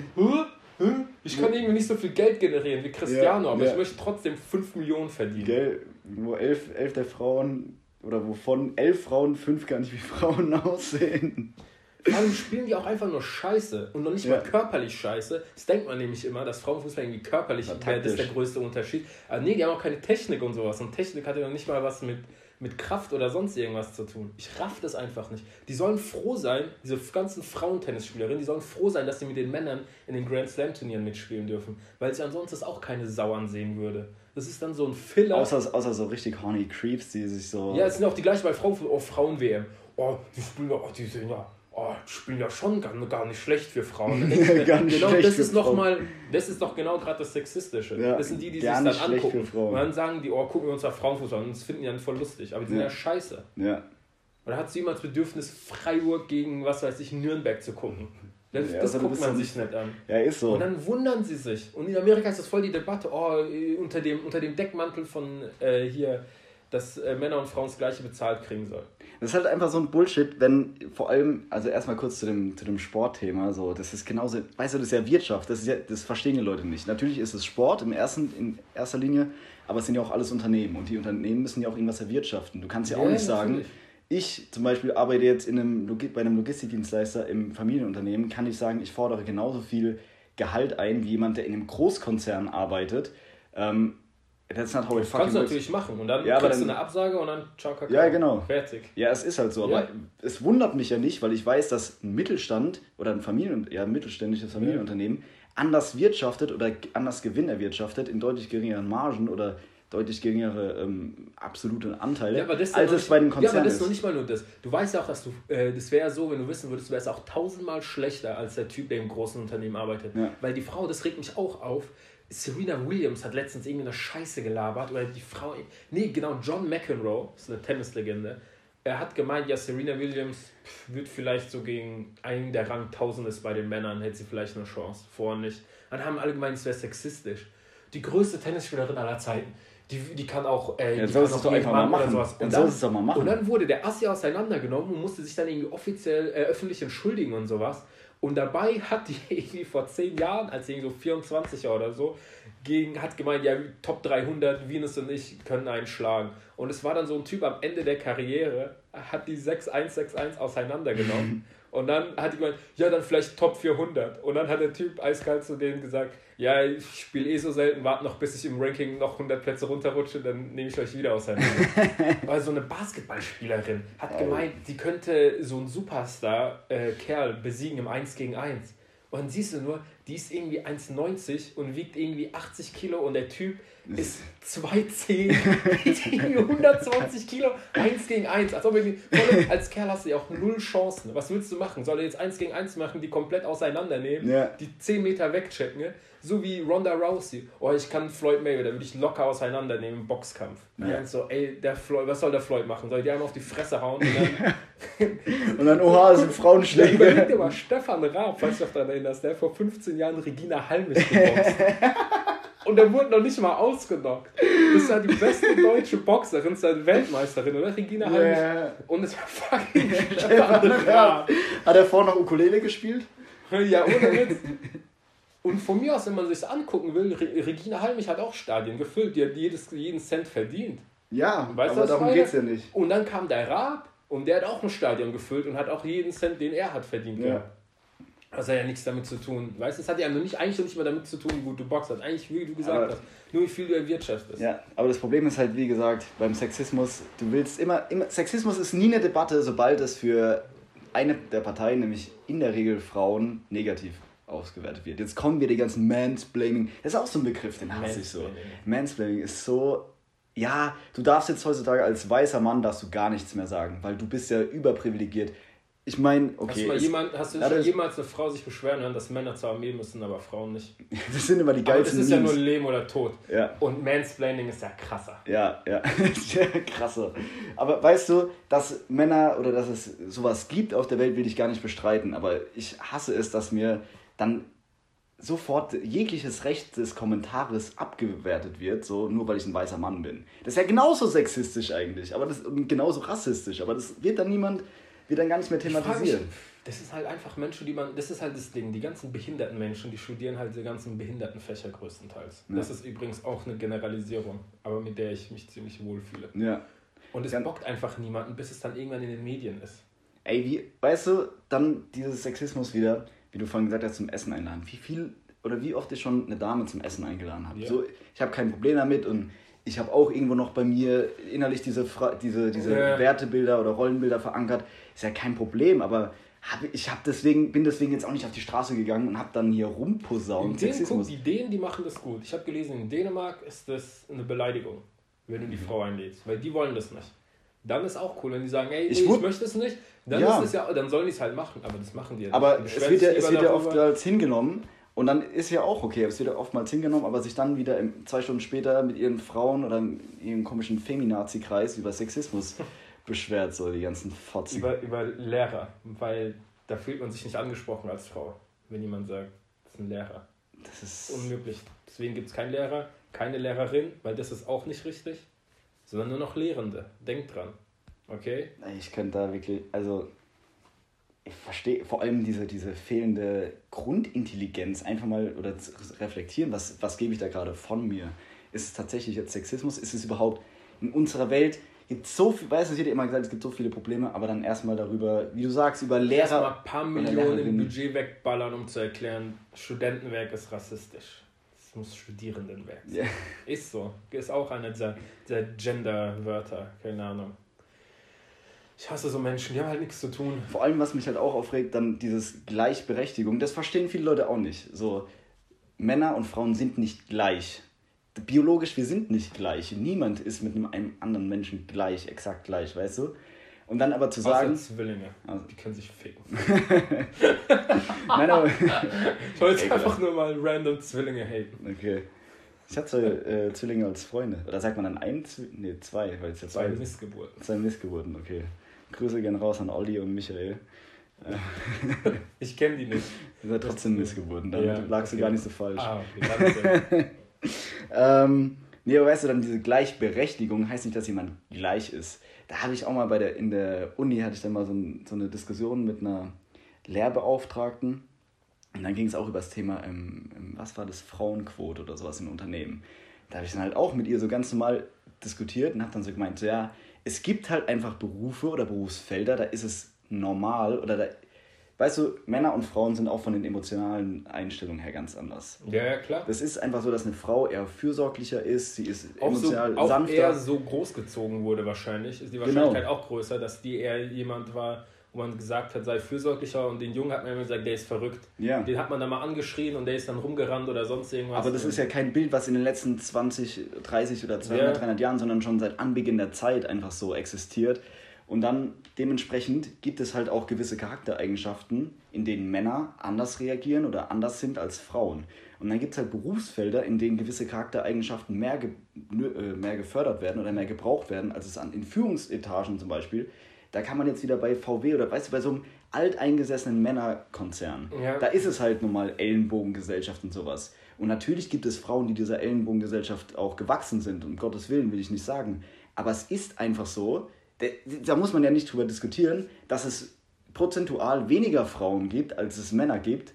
ich kann irgendwie nicht so viel Geld generieren wie Cristiano, ja, aber ja. ich möchte trotzdem 5 Millionen verdienen. Gell, wo elf, elf der Frauen oder wovon elf Frauen fünf gar nicht wie Frauen aussehen. Vor allem spielen die auch einfach nur Scheiße und noch nicht ja. mal körperlich Scheiße. Das denkt man nämlich immer, dass Frauenfußball irgendwie körperlich wäre, das ist der größte Unterschied. Aber nee, die haben auch keine Technik und sowas. Und Technik hat ja noch nicht mal was mit, mit Kraft oder sonst irgendwas zu tun. Ich raff das einfach nicht. Die sollen froh sein, diese ganzen Frauentennisspielerinnen, die sollen froh sein, dass sie mit den Männern in den Grand Slam Turnieren mitspielen dürfen. Weil sie ansonsten auch keine Sau ansehen würde. Das ist dann so ein Filler. Außer, außer so richtig horny Creeps, die sich so. Ja, es sind auch die gleichen bei Frauen, oh, Frauen-WM. Oh, die spielen ja, oh, die sind ja, oh, die spielen ja schon gar, gar nicht schlecht für Frauen. gar nicht genau, das ist noch mal, das ist doch genau gerade das Sexistische. Ja, das sind die, die sich dann angucken. Und dann sagen die, oh, gucken wir uns da Frauenfußball an. Und das finden die dann voll lustig. Aber die sind ja, ja scheiße. Ja. Oder hat sie jemals Bedürfnis, Freiburg gegen, was weiß ich, Nürnberg zu gucken? Das, ja, das also guckt man sich nicht an. Ja, ist so. Und dann wundern sie sich. Und in Amerika ist das voll die Debatte, oh, unter dem, unter dem Deckmantel von äh, hier, dass äh, Männer und Frauen das gleiche bezahlt kriegen sollen. Das ist halt einfach so ein Bullshit, wenn vor allem, also erstmal kurz zu dem, zu dem Sportthema, so, das ist genauso, weißt du, das ist ja Wirtschaft, das, ist ja, das verstehen die Leute nicht. Natürlich ist es Sport im ersten, in erster Linie, aber es sind ja auch alles Unternehmen und die Unternehmen müssen ja auch irgendwas erwirtschaften. Du kannst ja, ja auch nicht sagen, natürlich ich zum Beispiel arbeite jetzt in einem, bei einem Logistikdienstleister im Familienunternehmen, kann ich sagen, ich fordere genauso viel Gehalt ein wie jemand, der in einem Großkonzern arbeitet. Ähm, that's not how it fucking Kannst du natürlich machen und dann ja, kriegst dann, du eine Absage und dann ciao, kakao. Ja, genau. Fertig. Ja, es ist halt so. Ja. Aber es wundert mich ja nicht, weil ich weiß, dass ein Mittelstand oder ein Familien, ja, ein mittelständisches Familienunternehmen ja. anders wirtschaftet oder anders Gewinn erwirtschaftet in deutlich geringeren Margen oder deutlich geringere ähm, absolute Anteile, ja, als es bei den Konzernen Ja, aber das ist noch nicht mal nur das. Du weißt ja auch, dass du, äh, das wäre so, wenn du wissen würdest, du wärst auch tausendmal schlechter als der Typ, der im großen Unternehmen arbeitet. Ja. Weil die Frau, das regt mich auch auf, Serena Williams hat letztens irgendeine Scheiße gelabert, oder die Frau, nee, genau, John McEnroe, ist eine Tennislegende, er hat gemeint, ja, Serena Williams wird vielleicht so gegen einen der Rang 1000 ist bei den Männern, hätte sie vielleicht eine Chance, vorher nicht. Dann haben alle gemeint, es wäre sexistisch. Die größte Tennisspielerin aller Zeiten die, die kann auch. Äh, ja, soll es doch einfach mal machen. Sowas. Und, dann, es doch mal machen. und dann wurde der Assi auseinandergenommen und musste sich dann irgendwie offiziell äh, öffentlich entschuldigen und sowas. Und dabei hat die irgendwie vor zehn Jahren, als sie irgendwie so 24 oder so, gegen, hat gemeint, ja, Top 300, Venus und ich können einen schlagen. Und es war dann so ein Typ am Ende der Karriere, hat die 6161 auseinandergenommen. und dann hat die gemeint, ja, dann vielleicht Top 400. Und dann hat der Typ eiskalt zu denen gesagt, ja, ich spiele eh so selten, warte noch, bis ich im Ranking noch 100 Plätze runterrutsche, dann nehme ich euch wieder auseinander. Weil so eine Basketballspielerin hat gemeint, sie könnte so einen Superstar-Kerl äh, besiegen im 1 gegen 1. Und dann siehst du nur, die ist irgendwie 1,90 und wiegt irgendwie 80 Kilo und der Typ ist 2,10, wiegt irgendwie 120 Kilo, 1 gegen 1. Als, ob irgendwie, als Kerl hast du ja auch null Chancen. Was willst du machen? Soll er jetzt 1 gegen 1 machen, die komplett auseinandernehmen, ja. die 10 Meter wegchecken? So wie Ronda Rousey. Oh, ich kann Floyd Mayweather, würde ich locker auseinandernehmen im Boxkampf. Ja. so, ey, der Floyd, was soll der Floyd machen? Soll ich die einmal auf die Fresse hauen? Und dann, und dann oha, sind Frauenschläge. Überleg dir mal, Stefan Raab, falls du dich daran erinnerst, der vor 15 Jahren Regina Halmich geboxt. Und der wurde noch nicht mal ausgenockt. Das ist ja die beste deutsche Boxerin, das ist ja Weltmeisterin, oder? Regina Halmich. Yeah. Und es war fucking Raab. Hat er vorher noch Ukulele gespielt? Ja, ohne Witz. Und von mir aus, wenn man sich angucken will, Regina Halmich hat auch Stadien gefüllt, die hat jedes, jeden Cent verdient. Ja, weißt aber darum geht es ja nicht. Und dann kam der Raab und der hat auch ein Stadion gefüllt und hat auch jeden Cent, den er hat, verdient. Ja. Das hat ja nichts damit zu tun. Weißt du, es hat ja nicht, eigentlich nicht mehr damit zu tun, wie gut du boxst. Eigentlich, wie du gesagt aber, hast, nur wie viel du erwirtschaftest. Ja, aber das Problem ist halt, wie gesagt, beim Sexismus, du willst immer, immer, Sexismus ist nie eine Debatte, sobald es für eine der Parteien, nämlich in der Regel Frauen, negativ ausgewertet wird. Jetzt kommen wir die ganzen Mansplaining. Das ist auch so ein Begriff, den hasse ich so. Mansplaining ist so, ja, du darfst jetzt heutzutage als weißer Mann darfst du gar nichts mehr sagen, weil du bist ja überprivilegiert. Ich meine, okay. Hast du, jemand, hast du schon jemals eine Frau sich beschweren hören, dass Männer zur Armee müssen, aber Frauen nicht? das sind immer die geilsten aber Das ist Memes. ja nur Leben oder Tod. Ja. Und Mansplaining ist ja krasser. Ja, ja, krasser. Aber weißt du, dass Männer oder dass es sowas gibt auf der Welt, will ich gar nicht bestreiten. Aber ich hasse es, dass mir dann sofort jegliches Recht des Kommentares abgewertet wird, so nur weil ich ein weißer Mann bin. Das ist ja genauso sexistisch eigentlich, aber das genauso rassistisch, aber das wird dann niemand, wird dann gar nicht mehr thematisiert. Das ist halt einfach Menschen, die man, das ist halt das Ding, die ganzen behinderten Menschen, die studieren halt die ganzen behinderten Fächer größtenteils. Ja. Das ist übrigens auch eine Generalisierung, aber mit der ich mich ziemlich wohlfühle. Ja. Und es ja. bockt einfach niemanden, bis es dann irgendwann in den Medien ist. Ey, wie, weißt du, dann dieses Sexismus wieder, wie du vorhin gesagt hast, zum Essen einladen. Wie viel oder wie oft ich schon eine Dame zum Essen eingeladen habe. Ja. So, ich habe kein Problem damit und ich habe auch irgendwo noch bei mir innerlich diese, Fra diese, diese ja. Wertebilder oder Rollenbilder verankert. Ist ja kein Problem, aber hab, ich hab deswegen, bin deswegen jetzt auch nicht auf die Straße gegangen und habe dann hier rumposaunt. Guck, die Dänen, die machen das gut. Ich habe gelesen, in Dänemark ist das eine Beleidigung, wenn du die mhm. Frau einlädst, weil die wollen das nicht. Dann ist auch cool, wenn die sagen, ey, ich, nee, ich möchte es nicht, dann, ja. ist es ja, dann sollen die es halt machen, aber das machen die ja Aber es wird ja, es wird ja oft als hingenommen und dann ist ja auch okay, es wird ja oftmals hingenommen, aber sich dann wieder zwei Stunden später mit ihren Frauen oder in ihrem komischen Feminazi-Kreis über Sexismus beschwert, so die ganzen Fotzen. Über, über Lehrer, weil da fühlt man sich nicht angesprochen als Frau, wenn jemand sagt, das ist ein Lehrer. Das ist unmöglich. Deswegen gibt es keinen Lehrer, keine Lehrerin, weil das ist auch nicht richtig, sondern nur noch Lehrende. Denkt dran. Okay? Ich könnte da wirklich, also ich verstehe vor allem diese, diese fehlende Grundintelligenz, einfach mal oder reflektieren, was, was gebe ich da gerade von mir? Ist es tatsächlich jetzt Sexismus? Ist es überhaupt in unserer Welt? Gibt so viel, weißt du, es wird ja immer gesagt, es gibt so viele Probleme, aber dann erstmal darüber, wie du sagst, über Lehrer. Erstmal ein paar Millionen im Budget wegballern, um zu erklären, Studentenwerk ist rassistisch. Es muss Studierendenwerk sein. Yeah. Ist so. Ist auch einer dieser, dieser Gender-Wörter, keine Ahnung. Ich hasse so Menschen, die haben halt nichts zu tun. Vor allem, was mich halt auch aufregt, dann dieses Gleichberechtigung. Das verstehen viele Leute auch nicht. So, Männer und Frauen sind nicht gleich. Biologisch, wir sind nicht gleich. Niemand ist mit einem anderen Menschen gleich, exakt gleich, weißt du? Und dann aber zu sagen. Außer Zwillinge. Also, die können sich ficken. Nein, aber. ich wollte Ey, einfach nur mal random Zwillinge haten. Okay. Ich hatte äh, Zwillinge als Freunde. Oder sagt man dann ein? Nee, zwei. Weil es ja zwei Missgeburten. Zwei Missgeburten, okay. Grüße gehen raus an Olli und Michael. ich kenne die nicht. Ihr seid trotzdem Missgeburten, dann ja, lagst okay. du gar nicht so falsch. Ah, okay, ähm, nee, aber weißt du, dann diese Gleichberechtigung heißt nicht, dass jemand gleich ist. Da habe ich auch mal bei der, in der Uni hatte ich dann mal so, ein, so eine Diskussion mit einer Lehrbeauftragten Und dann ging es auch über das Thema, ähm, ähm, was war das, Frauenquote oder sowas in Unternehmen. Da habe ich dann halt auch mit ihr so ganz normal diskutiert und habe dann so gemeint, so, ja, es gibt halt einfach Berufe oder Berufsfelder, da ist es normal oder da, weißt du, Männer und Frauen sind auch von den emotionalen Einstellungen her ganz anders. Ja, ja, klar. Das ist einfach so, dass eine Frau eher fürsorglicher ist, sie ist auch emotional so, auch sanfter. eher so großgezogen wurde wahrscheinlich, ist die Genau. Wahrscheinlichkeit auch größer, dass die eher jemand war, wo man gesagt hat, sei fürsorglicher und den Jungen hat man immer gesagt, der ist verrückt. Ja. Den hat man dann mal angeschrien und der ist dann rumgerannt oder sonst irgendwas. Aber das ist ja kein Bild, was in den letzten 20, 30 oder 200, Ja. 300 Jahren, sondern schon seit Anbeginn der Zeit einfach so existiert. Und dann dementsprechend gibt es halt auch gewisse Charaktereigenschaften, in denen Männer anders reagieren oder anders sind als Frauen. Und dann gibt es halt Berufsfelder, in denen gewisse Charaktereigenschaften mehr, ge äh, mehr gefördert werden oder mehr gebraucht werden, als es an, in Führungsetagen zum Beispiel. Da kann man jetzt wieder bei VW oder weißt du, bei so einem alteingesessenen Männerkonzern, Ja. da ist es halt nun mal Ellenbogengesellschaft und sowas. Und natürlich gibt es Frauen, die dieser Ellenbogengesellschaft auch gewachsen sind, um Gottes Willen will ich nicht sagen. Aber es ist einfach so, da- muss man ja nicht drüber diskutieren, dass es prozentual weniger Frauen gibt, als es Männer gibt,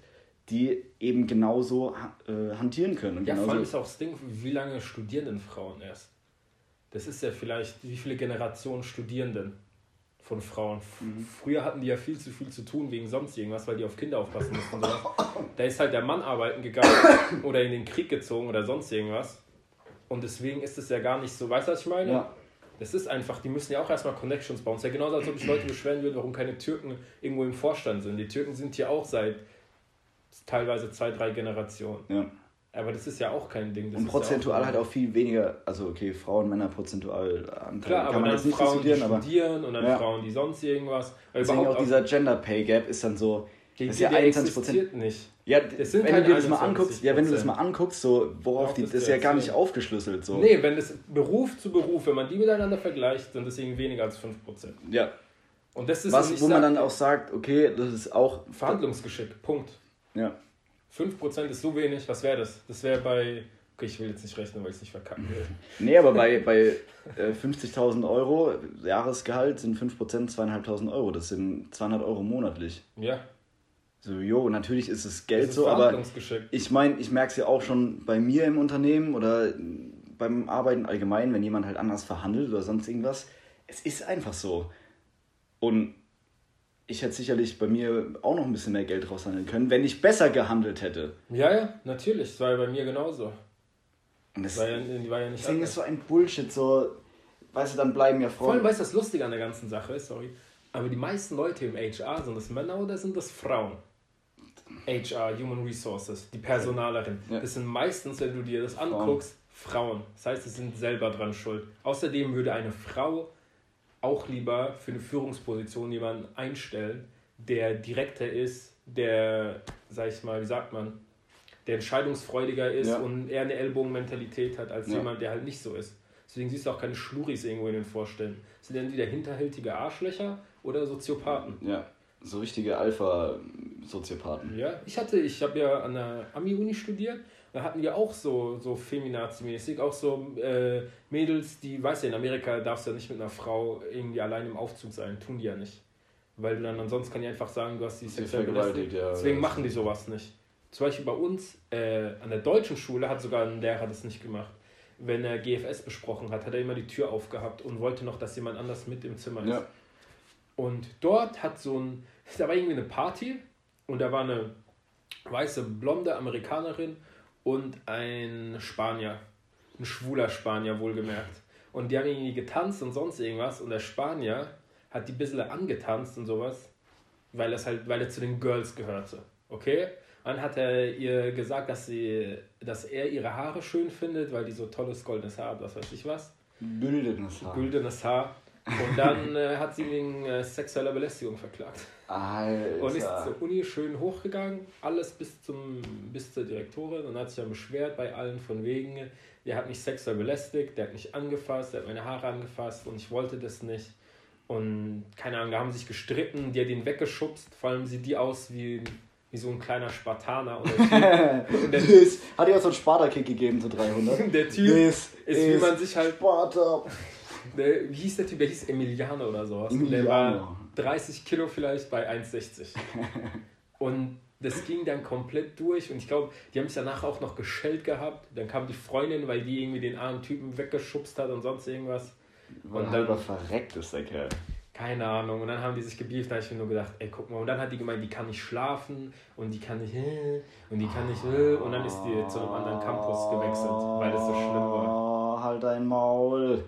die eben genauso äh, hantieren können. Und Ja, vor allem ist auch das Ding, wie lange studieren denn Frauen erst? Das ist ja vielleicht, wie viele Generationen studieren denn von Frauen? Mhm. Früher hatten die ja viel zu viel zu tun wegen sonst irgendwas, weil die auf Kinder aufpassen mussten. Da ist halt der Mann arbeiten gegangen oder in den Krieg gezogen oder sonst irgendwas. Und deswegen ist es ja gar nicht so, weißt du, was ich meine? Ja. Das ist einfach, die müssen ja auch erstmal Connections bauen. Es ist ja genauso, als ob sich Leute beschweren würden, warum keine Türken irgendwo im Vorstand sind. Die Türken sind hier auch seit teilweise zwei, drei Generationen. ja. Aber das ist ja auch kein Ding. Das Und prozentual ja auch, halt auch viel weniger, also okay, Frauen, Männer prozentual Anteil Klar, kann aber man dann nicht Frauen, die diskutieren, aber studieren und dann Ja. Frauen, die sonst irgendwas. Deswegen auch dieser Gender Pay Gap ist dann so, die, das ist ja der 21 Prozent. nicht. Ja, sind wenn halt du dir das mal 21%. anguckst, ja, wenn du das mal anguckst, so worauf die, das ist ja gar nicht aufgeschlüsselt so. Nee, wenn das Beruf zu Beruf, wenn man die miteinander vergleicht, dann deswegen weniger als 5%. Ja, Und das ist was wo man sag, dann auch sagt, okay, das ist auch Verhandlungsgeschick. Punkt. Ja. 5% ist so wenig, was wäre das? Das wäre bei. Okay, ich will jetzt nicht rechnen, weil ich es nicht verkacken will. Nee, aber bei, bei äh, 50.000 Euro Jahresgehalt sind 5% 2.500 Euro. Das sind 200 Euro monatlich. Ja, So, jo, natürlich ist es das Geld ist so, aber ich meine, ich merke es ja auch schon bei mir im Unternehmen oder beim Arbeiten allgemein, wenn jemand halt anders verhandelt oder sonst irgendwas. Es ist einfach so. Und ich hätte sicherlich bei mir auch noch ein bisschen mehr Geld raushandeln können, wenn ich besser gehandelt hätte. Ja, ja, natürlich. Das war ja bei mir genauso. Und das, War ja, war ja nicht das Ding anders. ist so ein Bullshit, so, weißt du, dann bleiben ja Vor allem, Frauen. weißt du, was lustig an der ganzen Sache ist? Sorry. Aber die meisten Leute im HR, sind das Männer oder sind das Frauen? HR, Human Resources, die Personalerin. Ja. Das sind meistens, wenn du dir das anguckst, Frauen. Das heißt, sie sind selber dran schuld. Außerdem würde eine Frau auch lieber für eine Führungsposition jemanden einstellen, der direkter ist, der, sag ich mal, wie sagt man, der entscheidungsfreudiger ist Ja. und eher eine Ellbogenmentalität hat als Ja. jemand, der halt nicht so ist. Deswegen siehst du auch keine Schluris irgendwo in den Vorständen. Das sind entweder hinterhältige Arschlöcher oder Soziopathen. Ja, so richtige Alpha-Soziopathen. Ja, ich hatte, ich habe ja an der Ami-Uni studiert, da hatten wir auch so, so Feminazi-mäßig, auch so äh, Mädels, die, weißt du, in Amerika darfst du ja nicht mit einer Frau irgendwie allein im Aufzug sein, tun die ja nicht. Weil dann ansonsten kann die einfach sagen, du hast die sexuell belästigt. ja, Deswegen machen die sowas nicht. Zum Beispiel bei uns äh, an der deutschen Schule hat sogar ein Lehrer das nicht gemacht. Wenn er GFS besprochen hat, hat er immer die Tür aufgehabt und wollte noch, dass jemand anders mit im Zimmer ist. Ja. Und dort hat so ein, da war irgendwie eine Party und da war eine weiße, blonde Amerikanerin und ein Spanier. Ein schwuler Spanier, wohlgemerkt. Und die haben irgendwie getanzt und sonst irgendwas und der Spanier hat die ein bisschen angetanzt und sowas, weil, das halt, weil er zu den Girls gehörte. Okay? Dann hat er ihr gesagt, dass, sie, dass er ihre Haare schön findet, weil die so tolles goldenes Haar hat, was weiß ich was. Güldenes Haar. Güldenes Haar. Und dann äh, hat sie wegen äh, sexueller Belästigung verklagt. Alter. Und ist zur Uni schön hochgegangen, alles bis, zum, bis zur Direktorin und hat sich dann beschwert bei allen von wegen, der hat mich sexuell belästigt, der hat mich angefasst, der hat meine Haare angefasst und ich wollte das nicht. Und keine Ahnung, da haben sie sich gestritten, die hat ihn weggeschubst, vor allem sieht die aus wie, wie so ein kleiner Spartaner. Und der Typ, und der, hat dir auch so einen Sparta-Kick gegeben zu 300. der typ Das ist, wie man sich halt Sparta. Der, wie hieß der Typ? Der hieß Emiliano oder sowas. Und der Emiliano. war 30 Kilo vielleicht bei 1,60. Und das ging dann komplett durch und ich glaube, die haben sich danach auch noch geschellt gehabt. Dann kam die Freundin, weil die irgendwie den armen Typen weggeschubst hat und sonst irgendwas. Und dann verreckt ist der Kerl. Keine Ahnung. Und dann haben die sich gebieft, da habe ich mir nur gedacht, ey, guck mal. Und dann hat die gemeint, die kann nicht schlafen und die kann nicht, äh, und die kann nicht, äh, und dann ist die zu einem anderen Campus gewechselt, weil das so schlimm war. Oh, halt dein Maul.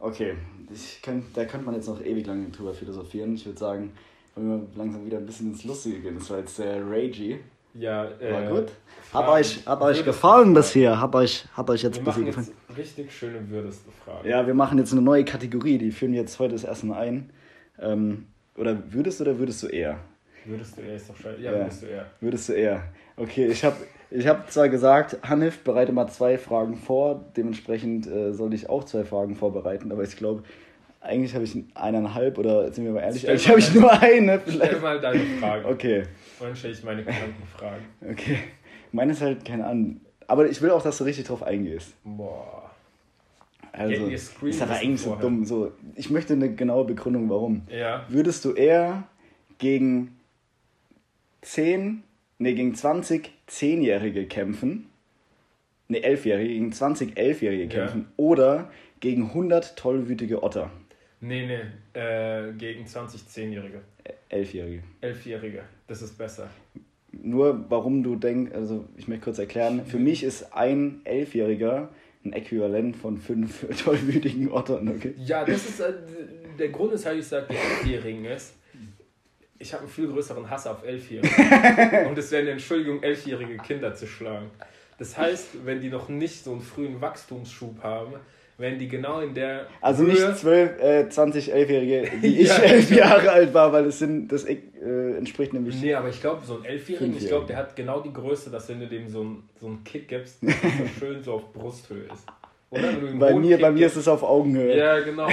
Okay, ich könnt, da könnte man jetzt noch ewig lange drüber philosophieren. Ich würde sagen, wollen wir langsam wieder ein bisschen ins Lustige gehen. Das war jetzt sehr ragey. Ja, äh, War gut. Hab euch, hab euch gefallen das hier? Hab euch, hab euch jetzt Wir ein bisschen machen gefallen? jetzt richtig schöne würdeste Fragen. Ja, wir machen jetzt eine neue Kategorie, die führen wir jetzt heute das erste Mal ein. Ähm, oder würdest du oder würdest du eher? Würdest du eher, ist doch scheiße. Ja, Ja. würdest du eher. Würdest du eher? Okay, ich habe ich hab zwar gesagt, Hanif, bereite mal zwei Fragen vor. Dementsprechend äh, soll ich auch zwei Fragen vorbereiten, aber ich glaube, eigentlich habe ich eineinhalb oder sind wir mal ehrlich, Stell eigentlich habe ich nur eine. Stell Vielleicht. mal deine Fragen. Okay, Und dann stelle ich meine kranken Fragen. okay. Meine ist halt keine Ahnung. Aber ich will auch, dass du richtig drauf eingehst. Boah. Also, Ja, ist aber eigentlich so vorher. dumm. So, ich möchte eine genaue Begründung, warum. Ja. Würdest du eher gegen 10, nee, gegen 20 10-Jährige kämpfen? Ne, 11-Jährige, gegen 20 11-Jährige Ja. kämpfen? Oder gegen 100 tollwütige Otter? Nee, nee. Äh, gegen 20 10-Jährige. 11-Jährige. 11-Jährige. Das ist besser. Nur warum du denkst, also ich möchte kurz erklären, für mich ist ein 11-Jähriger ein Äquivalent von fünf tollwütigen Ottern, okay? Ja, das ist. Äh, der Grund ist halt, ich sage, der Elfjährigen ist. Ich habe einen viel größeren Hass auf Elfjährige. Und es wäre eine Entschuldigung, elfjährige Kinder zu schlagen. Das heißt, wenn die noch nicht so einen frühen Wachstumsschub haben, werden die genau in der. Also Höhe- nicht 12, äh, 20 11-Jährige, wie ich Ja. elf Jahre alt war, weil es sind, das äh, entspricht nämlich Nee, aber ich glaube, so ein Elfjährigen, ich glaube, der hat genau die Größe, dass wenn du dem so einen, so einen Kick gibst, dass er schön so auf Brusthöhe ist. Oder? Bei mir, bei mir ist es auf Augenhöhe. Ja, genau.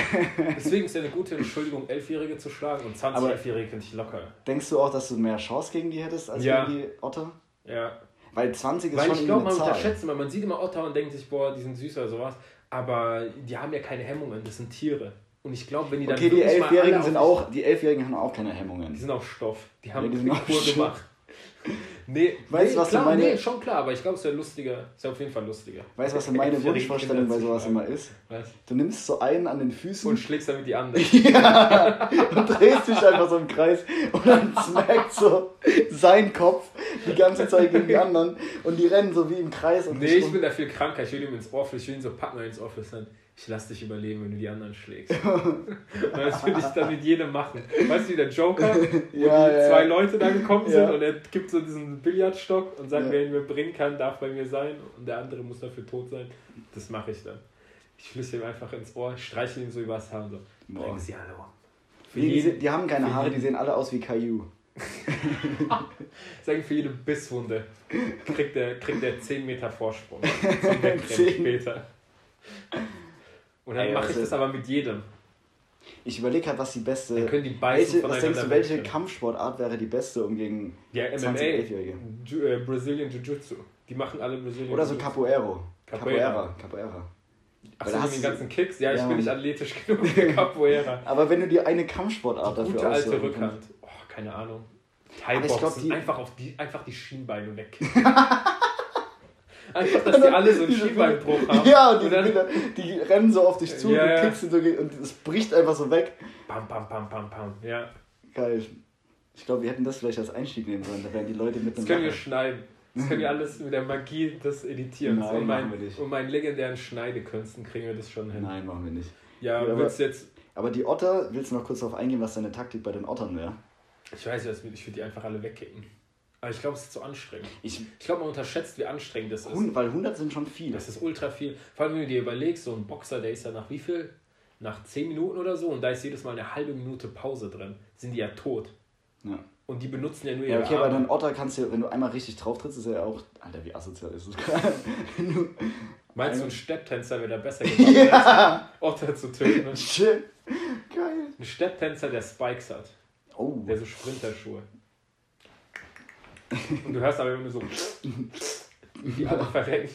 Deswegen ist ja eine gute Entschuldigung, Elfjährige zu schlagen und 20 Aber- Elfjährige finde ich locker. Denkst du auch, dass du mehr Chance gegen die hättest als Ja. gegen die Otter? Ja. Weil 20 ist Weil schon ich glaube, man Zahl. unterschätzt immer, man sieht immer Otter und denkt sich, boah, die sind süß oder sowas. Aber die haben ja keine Hemmungen, das sind Tiere. Und ich glaube, wenn die dann Okay, die Elfjährigen sind auch, die Elfjährigen haben auch keine Die Hemmungen. sind auf Stoff. Die haben Ja, die die Kur gemacht. Nee, Weißt nee, du, was klar, meine- nee, schon klar, aber ich glaube, es wäre lustiger. Es wäre auf jeden Fall lustiger. Weißt du, was denn meine Wunschvorstellung bei sowas immer ist? Was? Du nimmst so einen an den Füßen Und schlägst damit die anderen. ja, und drehst dich einfach so im Kreis und dann smackt so sein Kopf die ganze Zeit gegen die anderen und die rennen so wie im Kreis. Und Nee, ich bin da viel kranker. Ich will ihm ins Ohr, ich will ihn so packen und ins Ohr flüstern. Ich lass dich überleben, wenn du die anderen schlägst. Das will ich dann mit jedem machen. Weißt du, wie der Joker, wo Ja, die ja, zwei. Leute da gekommen sind Ja. und er gibt so diesen Billardstock und sagt, wer ihn mir bringen kann, darf bei mir sein und der andere muss dafür tot sein. Das mache ich dann. Ich flüstere ihm einfach ins Ohr, streiche ihm so übers Haar und so. Bring sie alle um. Für Die, die, jeden, die haben keine Haare, die jeden- sehen alle aus wie Caillou. sagen für jede Bisswunde kriegt der, kriegt der 10 Meter Vorsprung. Zum Wegrennen später. Und dann Ey, mache ich also- das aber mit jedem. Ich überlege halt, was die beste. Dann können die welche, was denkst du, welche. Kampfsportart wäre die beste, um gegen. Ja, 20 MMA. Ju äh, Brazilian Jiu-Jitsu. Die machen alle Brazilian Oder so. Capoeiro. Capoeira. Capoeira. Capoeira. Ach so, den ganzen Kicks? Ja, ich Ja, bin nicht athletisch genug für Capoeira. Aber wenn du dir eine Kampfsportart dafür Gute alte Rückhand. Oh, keine Ahnung. ich Thai-Boxen. die- einfach, auf die, einfach die Schienbeine weg. einfach, dass die alle so einen Schienbeinbruch haben. Ja, und die, und dann Bilder, die rennen so auf dich zu, Ja, du ja. kickst ihn so und es bricht einfach so weg. Pam, pam, pam, pam, pam. Ja. Geil. Ich glaube, wir hätten das vielleicht als Einstieg nehmen sollen. Da wären die Leute mit Das können wir Lacher. schneiden. Das können wir alles mit der Magie das editieren. Nein, und, mein, machen wir nicht. und meinen legendären Schneidekünsten kriegen wir das schon hin. Nein, machen wir nicht. Ja, Ja, aber- jetzt. Aber die Otter, willst du noch kurz darauf eingehen, was deine Taktik bei den Ottern wäre? Ich weiß nicht, ich würde die einfach alle wegkicken. Aber ich glaube, es ist zu anstrengend. Ich, Ich glaube, man unterschätzt, wie anstrengend das ist. Weil 100 sind schon viele. Das ist ultra viel. Vor allem, wenn du dir überlegst, so ein Boxer, der ist ja nach wie viel? Nach 10 Minuten oder so und da ist jedes Mal eine halbe Minute Pause drin. Sind die ja tot. Ja. Und die benutzen ja nur Ja, ihre okay, bei Arme. den Otter kannst du, wenn du einmal richtig drauf trittst, ist er ja auch. Alter, wie asozial ist das gerade? Meinst du, ein Stepptänzer wäre da besser gemacht, ja! als Otter zu töten? Shit! Geil! Ein Stepptänzer, der Spikes hat. Oh, Der so Sprinterschuhe. Und du hörst aber immer nur so, wie die alle verrecken.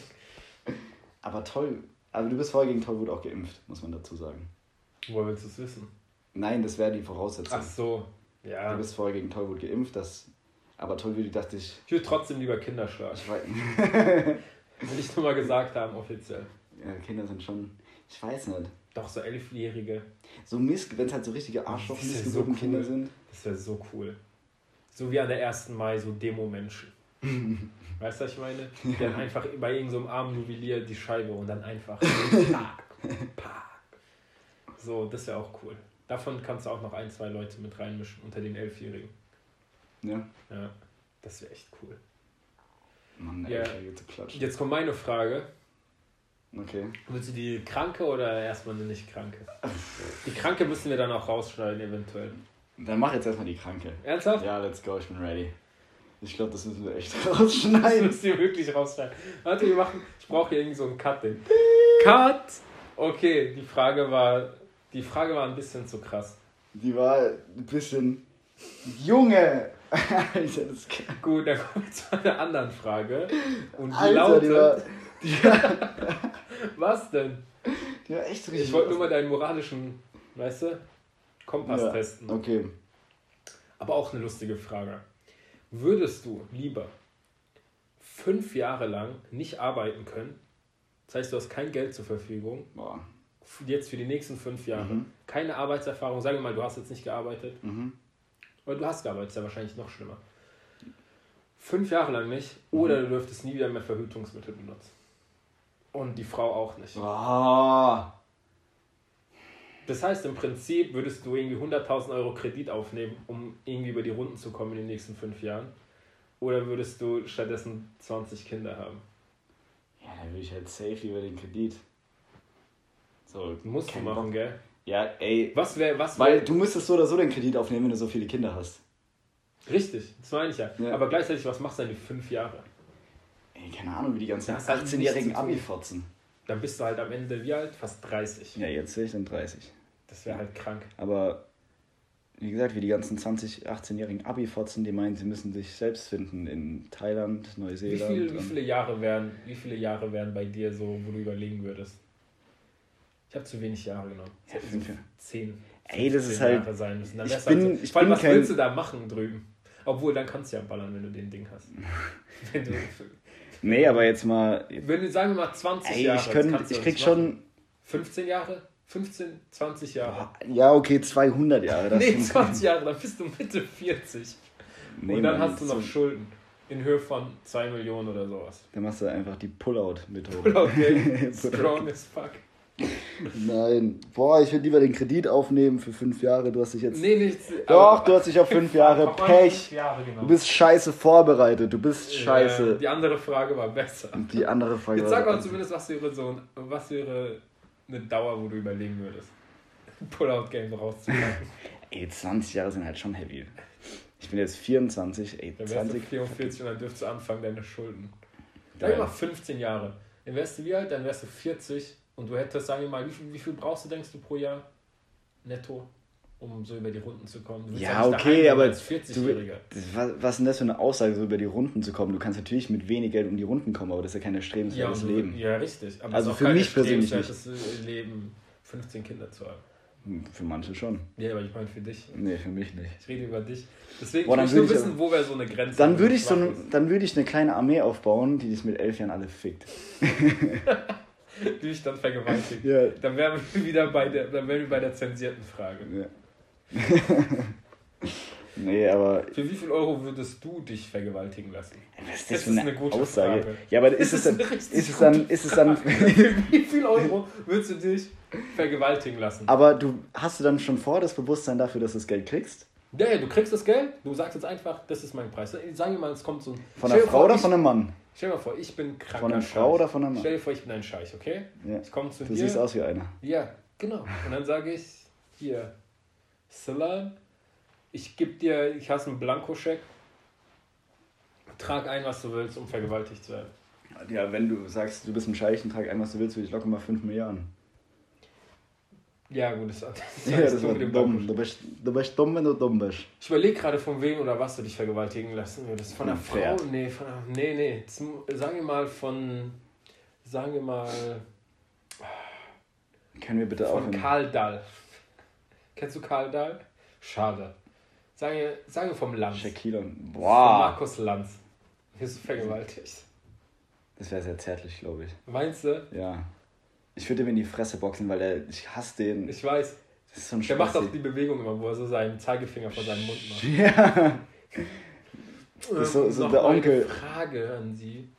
aber toll. Aber du bist vorher gegen Tollwut auch geimpft, muss man dazu sagen. Woher willst du es wissen? Nein, das wäre die Voraussetzung. Ach so, ja. Du bist vorher gegen Tollwut geimpft, das. Aber Tollwütig dachte ich. Ich würde trotzdem lieber Kinder schlagen. Ich weiß, Will ich nur mal gesagt haben, offiziell. ja, Kinder sind schon. Ich weiß nicht. Doch, so Elfjährige. So Mist, wenn es halt so richtige Arschloch ja so Kinder cool. sind. Das wäre so cool. So wie an der 1. Mai, so Demo-Menschen. weißt du, was ich meine? Die dann einfach bei irgendeinem so armen Juwelier die Scheibe und dann einfach. Park, Park. So, das wäre auch cool. Davon kannst du auch noch ein, zwei Leute mit reinmischen unter den Elfjährigen. Ja. Ja, das wäre echt cool. Mann, Ja. Jetzt kommt meine Frage. Okay. Willst du die Kranke oder erstmal eine nicht Kranke? Die Kranke müssen wir dann auch rausschneiden, eventuell. Dann mach jetzt erstmal die Kranke. Ernsthaft? Ja, let's go, ich bin ready. Ich glaube, das müssen wir echt Das rausschneiden. müsst ihr wirklich rausschneiden. Warte, wir machen. Ich brauche hier irgendwie so einen Cut-Ding. Cut! Okay, die Frage war. Die Frage war ein bisschen zu krass. Die war ein bisschen. Junge! Alter, das kann... Gut, dann kommen wir zu einer anderen Frage. Und die Alter, die war, lautet. die, war, Was denn? die war echt richtig. Ich wollte nur mal deinen moralischen, weißt du, Kompass Ja, testen. Okay. Aber auch eine lustige Frage. Würdest du lieber fünf Jahre lang nicht arbeiten können? Das heißt, du hast kein Geld zur Verfügung, Boah. jetzt für die nächsten fünf Jahre. Mhm. Keine Arbeitserfahrung. Sagen wir mal, du hast jetzt nicht gearbeitet. Mhm. Oder du hast gearbeitet, ist ja wahrscheinlich noch schlimmer. Fünf Jahre lang nicht. Mhm. Oder du dürftest nie wieder mehr Verhütungsmittel benutzen. Und die Frau auch nicht. Boah. Das heißt, im Prinzip würdest du irgendwie 100.000 Euro Kredit aufnehmen, um irgendwie über die Runden zu kommen in den nächsten fünf Jahren. Oder würdest du stattdessen 20 Kinder haben? Ja, dann würde ich halt safe lieber den Kredit. So, Musst du machen, Bock. gell? Ja, ey. Was wäre, was Weil wär, du müsstest so oder so den Kredit aufnehmen, wenn du so viele Kinder hast. Richtig, das meine ich ja. Ja. Aber gleichzeitig, was machst du denn die fünf Jahre? Ey, keine Ahnung, wie die ganzen Da hast du halt 18-jährigen nichts zu tun. Abi-Fotzen. Dann bist du halt am Ende wie alt? Fast 30. Ja, jetzt sehe ich dann 30. Das wäre halt krank. Aber wie gesagt, wie die ganzen 20-, 18-jährigen Abi-Fotzen, die meinen, sie müssen sich selbst finden in Thailand, Wie, Neuseeland. viel, wie viele Jahre wären, wie viele Jahre wären bei dir so, wo du überlegen würdest? Ich habe zu wenig Jahre genommen. Ja, Jahre. Zehn. Ey, das 15 ist halt- Jahre sein müssen. Dann ich wär's bin- halt so. ich Vor allem, was kein- willst du da machen drüben? Obwohl, dann kannst du ja ballern, wenn du den Ding hast. wenn, du, Nee, aber jetzt mal. wenn sagen wir mal 20 Ey, Jahre. ich, könnt, ich krieg schon. 15 Jahre? 15, 20 Jahre. Ja, okay, 200 Jahre. Das nee, sind- 20 Jahre, dann bist du Mitte 40. Nee, Und dann Mann, hast du noch Schulden. In Höhe von 2 Millionen oder sowas. Dann machst du einfach die Pull-Out-Methode. Pull-out Game. Pull-out. Strong as fuck. Nein. Boah, ich würde lieber den Kredit aufnehmen für fünf Jahre. Du hast dich jetzt. Nee, nichts. Doch, du hast dich auf fünf Jahre. Pech. fünf Jahre, genau. Du bist scheiße vorbereitet. Du bist Ja, scheiße. die andere Frage war besser. Die andere Frage. Jetzt sag mal zumindest, was wäre so ein, was wäre eine Dauer, wo du überlegen würdest, Pull-out-Game rauszupacken. Ey, 20 Jahre sind halt schon heavy. Ich bin jetzt 24, ey, Dann wärst du 20. 44 und dann dürftest du anfangen, deine Schulden. Sag mal 15 Jahre. Dann wärst du wie alt? Dann wärst du 40 und du hättest, sagen wir mal, wie viel, wie viel brauchst du, denkst du, pro Jahr netto, um so über die Runden zu kommen? Ja, nicht okay, aber als 40-Jähriger. Das, was, was ist denn das für eine Aussage, so über die Runden zu kommen? Du kannst natürlich mit wenig Geld um die Runden kommen, aber das ist ja kein Ja, erstrebenswertes du- Leben. ja, richtig. Aber Also für mich persönlich erstrebenswertes Leben, 15 Kinder zu haben. Hm, Für manche schon. Ja, aber ich meine für dich. Nee, für mich nicht. Ich rede über dich. Deswegen Boah, dann ich nur würd ich wissen, wo wäre so eine Grenze. Dann würde ich, so ein, dann würde ich eine kleine Armee aufbauen, die dich mit elf Jahren alle fickt. die ich dann vergewaltigt. Ja. Dann wären wir wieder bei der, dann wären wir bei der zensierten Frage. ja. nee, aber Für wie viel Euro würdest du dich vergewaltigen lassen? was ist Das das, für ist eine, eine gute Aussage? Frage. Ja, aber ist es dann, ist es dann, ist es dann, Für wie viel Euro würdest du dich vergewaltigen lassen? aber du, hast du dann schon vor das Bewusstsein dafür, dass du das Geld kriegst? Ja, ja, du kriegst das Geld, du sagst jetzt einfach, das ist mein Preis. Sagen wir mal, es kommt so ein. Von einer Frau oder von einem Mann? Stell dir mal vor, ich bin kranker Von einer Scheich. Frau oder von einem Mann? Stell dir vor, ich bin ein Scheich, okay? Ja. Ich komme zu Du dir. siehst aus wie einer. Ja, genau. Und dann sage ich, hier, Salam, ich gebe dir, ich hast einen Blankoscheck, trag ein, was du willst, um vergewaltigt zu werden. Ja, wenn du sagst, du bist ein Scheich und trag ein, was du willst, würde ich locker mal 5 Milliarden. Ja, gut, das, das Ja, das war dumm. Du bist, du bist dumm, wenn du dumm bist. Ich überlege gerade, von wem oder was du dich vergewaltigen lassen würdest. Von einer Von Frau? Nee, von einer, nee, nee. Zum, sagen wir mal von, sagen wir mal, Können wir bitte von aufhören? Karl Dahl. Kennst du Karl Dahl? Schade. Sagen wir, sagen wir vom Lanz. Shaquille und. Von Boah! Markus Lanz. Wirst du vergewaltigt. Das wäre sehr zärtlich, glaube ich. Meinst du? Ja. Ich würde ihm in die Fresse boxen, weil der, ich hasse den. Ich weiß. das ist so ein Der macht auch die Bewegung immer, wo er so seinen Zeigefinger vor seinem Mund macht. Ja. Das ist so- so der mal eine Onkel. Frage an Sie.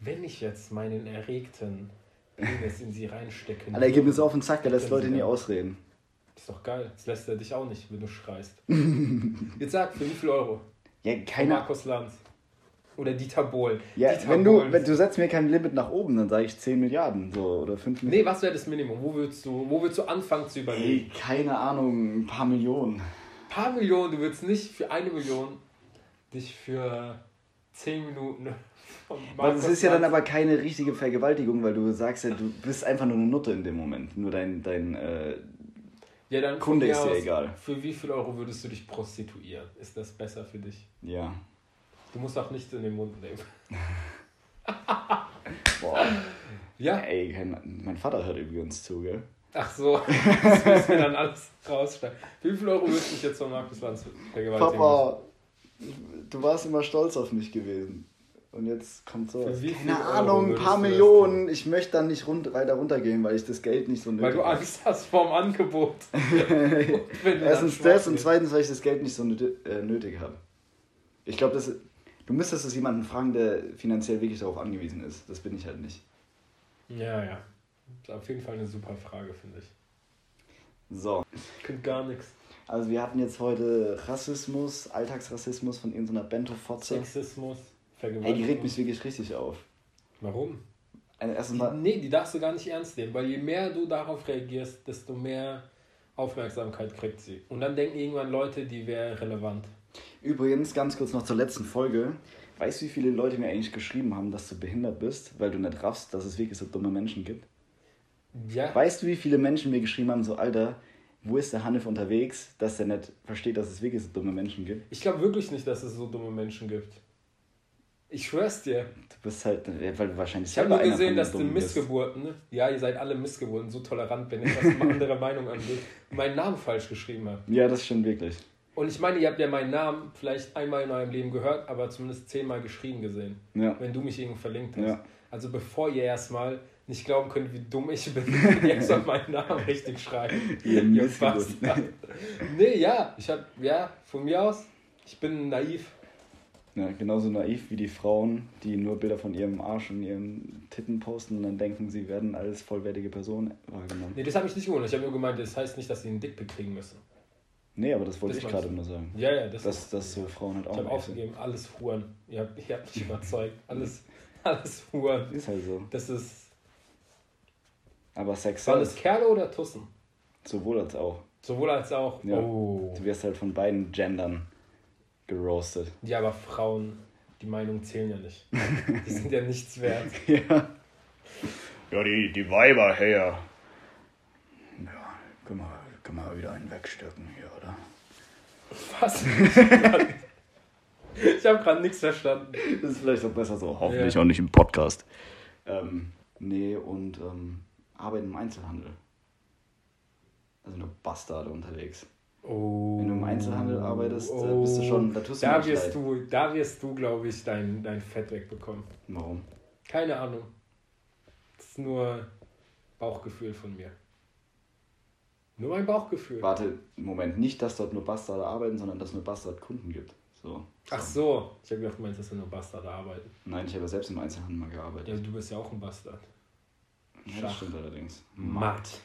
Wenn ich jetzt meinen erregten Penis in Sie reinstecken Alter, er geht mir so auf den Sack, der lässt Leute nie ausreden. Ist doch geil. Das lässt er dich auch nicht, wenn du schreist. Jetzt sag, für wie viel Euro? Ja, keine Markus Lanz. Oder Dieter Bohlen. Ja, Dieter wenn du, wenn du setzt mir kein Limit nach oben, dann sage ich 10 Milliarden so oder 5 Milliarden. Nee, was wäre das Minimum? Wo würdest du, wo würdest du anfangen zu überlegen? Ey, keine Ahnung, ein paar Millionen. Ein paar Millionen, du würdest nicht für eine Million dich für 10 Minuten Markus es ist ja dann aber keine richtige Vergewaltigung, weil du sagst ja, du bist einfach nur eine Nutte in dem Moment. Nur dein, dein äh, ja, Kunde ist dir egal. Für wie viel Euro würdest du dich prostituieren? Ist das besser für dich? ja. Du musst auch nichts in den Mund nehmen. Boah. Ja? Ey, mein Vater hört übrigens zu, gell? Ach so, das müssen wir dann alles rausschneiden. Für wie viel Euro würdest du dich jetzt von Markus Lanz vergewaltigen? Papa, du warst immer stolz auf mich gewesen. Und jetzt kommt so. Keine Euro Ahnung, ein paar Millionen. Ich möchte dann nicht rund, weiter runtergehen, weil ich das Geld nicht so nötig Weil du Angst hast vorm Angebot. Erstens das und zweitens, weil ich das Geld nicht so nötig, äh, nötig habe. Ich glaube, das- du müsstest es jemanden fragen, der finanziell wirklich darauf angewiesen ist. Das bin ich halt nicht. Ja, ja. Das ist auf jeden Fall eine super Frage, finde ich. So, Ich könnte gar nichts. also wir hatten jetzt heute Rassismus, Alltagsrassismus von irgendeiner Bento-Fotze. Sexismus, Ey, Vergewaltigung. die regt mich wirklich richtig auf. Warum? Also Die, nee, die darfst du gar nicht ernst nehmen, weil je mehr du darauf reagierst, desto mehr Aufmerksamkeit kriegt sie. Und dann denken irgendwann Leute, die wäre relevant. Übrigens, ganz kurz noch zur letzten Folge. Weißt du, wie viele Leute mir eigentlich geschrieben haben, dass du behindert bist, weil du nicht raffst, dass es wirklich so dumme Menschen gibt? Ja, Weißt du, wie viele Menschen mir geschrieben haben, so, Alter, wo ist der Hanif unterwegs, dass der nicht versteht, dass es wirklich so dumme Menschen gibt? ich glaube wirklich nicht, dass es so dumme Menschen gibt. Ich schwör's dir. Du bist halt, ja, weil du wahrscheinlich Ich habe nur gesehen, dass bist. Missgeburten, ne? ja, ihr seid alle Missgeburten, so tolerant bin ich, was andere Meinung angeht, meinen Namen falsch geschrieben habt. Ja, das stimmt wirklich. Und ich meine, ihr habt ja meinen Namen vielleicht einmal in eurem Leben gehört, aber zumindest zehnmal geschrieben gesehen, Ja. wenn du mich irgendwo verlinkt hast. Ja. Also bevor ihr erstmal nicht glauben könnt, wie dumm ich bin, ihr erstmal meinen Namen richtig schreiben. Ihr Ihr. Nee, ja, ich hab, ja, von mir aus, ich bin naiv. Ja, genauso naiv wie die Frauen, die nur Bilder von ihrem Arsch und ihren Titten posten und dann denken, sie werden als vollwertige Person wahrgenommen. Nee, das habe ich nicht gewundert. Ich habe nur gemeint, das heißt nicht, dass sie einen Dickpick kriegen müssen. Nee, aber das wollte Das ich gerade nur sagen. Ja, ja, das Dass, dass so Frauen halt Ich auch habe naiv sind. aufgegeben, alles Huren. Ihr habt, ihr habt mich überzeugt. Alles, alles Huren. Ist halt so. Das ist. Aber Sex Waren Kerle oder Tussen? sowohl als auch. Sowohl als auch. Ja. Oh. Du wirst halt von beiden Gendern geroastet. Ja, aber Frauen, die Meinungen zählen ja nicht. Die sind ja nichts wert. Ja. Ja, die, die Weiber her. Ja, können wir, können wir wieder einen wegstücken hier, oder? Was? Ich habe gerade nichts verstanden. Das ist vielleicht auch besser so. Hoffentlich Ja. auch nicht im Podcast. Ähm, nee, und ähm, arbeiten im Einzelhandel. Also nur Bastarde unterwegs. Oh. Wenn du im Einzelhandel arbeitest, äh, bist du schon- da tust du da wirst leid. du, Da wirst du, glaube ich, dein, dein Fett wegbekommen. Warum? Keine Ahnung. Das ist nur Bauchgefühl von mir. Nur mein Bauchgefühl. Warte, Moment, nicht, dass dort nur Bastarde arbeiten, sondern dass nur Bastard-Kunden gibt. So. Ach so. Ich habe gedacht, du meinst, dass da nur Bastarde arbeiten. Nein, ich habe ja selbst im Einzelhandel mal Ja, gearbeitet. du bist ja auch ein Bastard. Ja, das stimmt allerdings. Matt.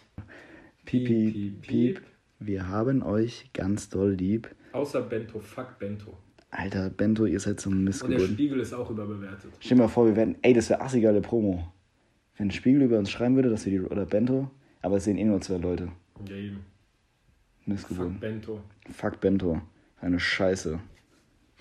Piep, piep, piep. Wir haben euch ganz doll lieb. Außer Bento. Fuck Bento. Alter, Bento, ihr seid so ein Und der Missgeburt. Spiegel ist auch überbewertet. Stell dir mal vor, wir werden. Ey, das wäre assigale Promo. Wenn ein Spiegel über uns schreiben würde, dass wir die. Oder Bento, aber es sehen eh nur zwei Leute. Ja, eben. Missgeburt. Fuck Bento. Fuck Bento. Eine Scheiße.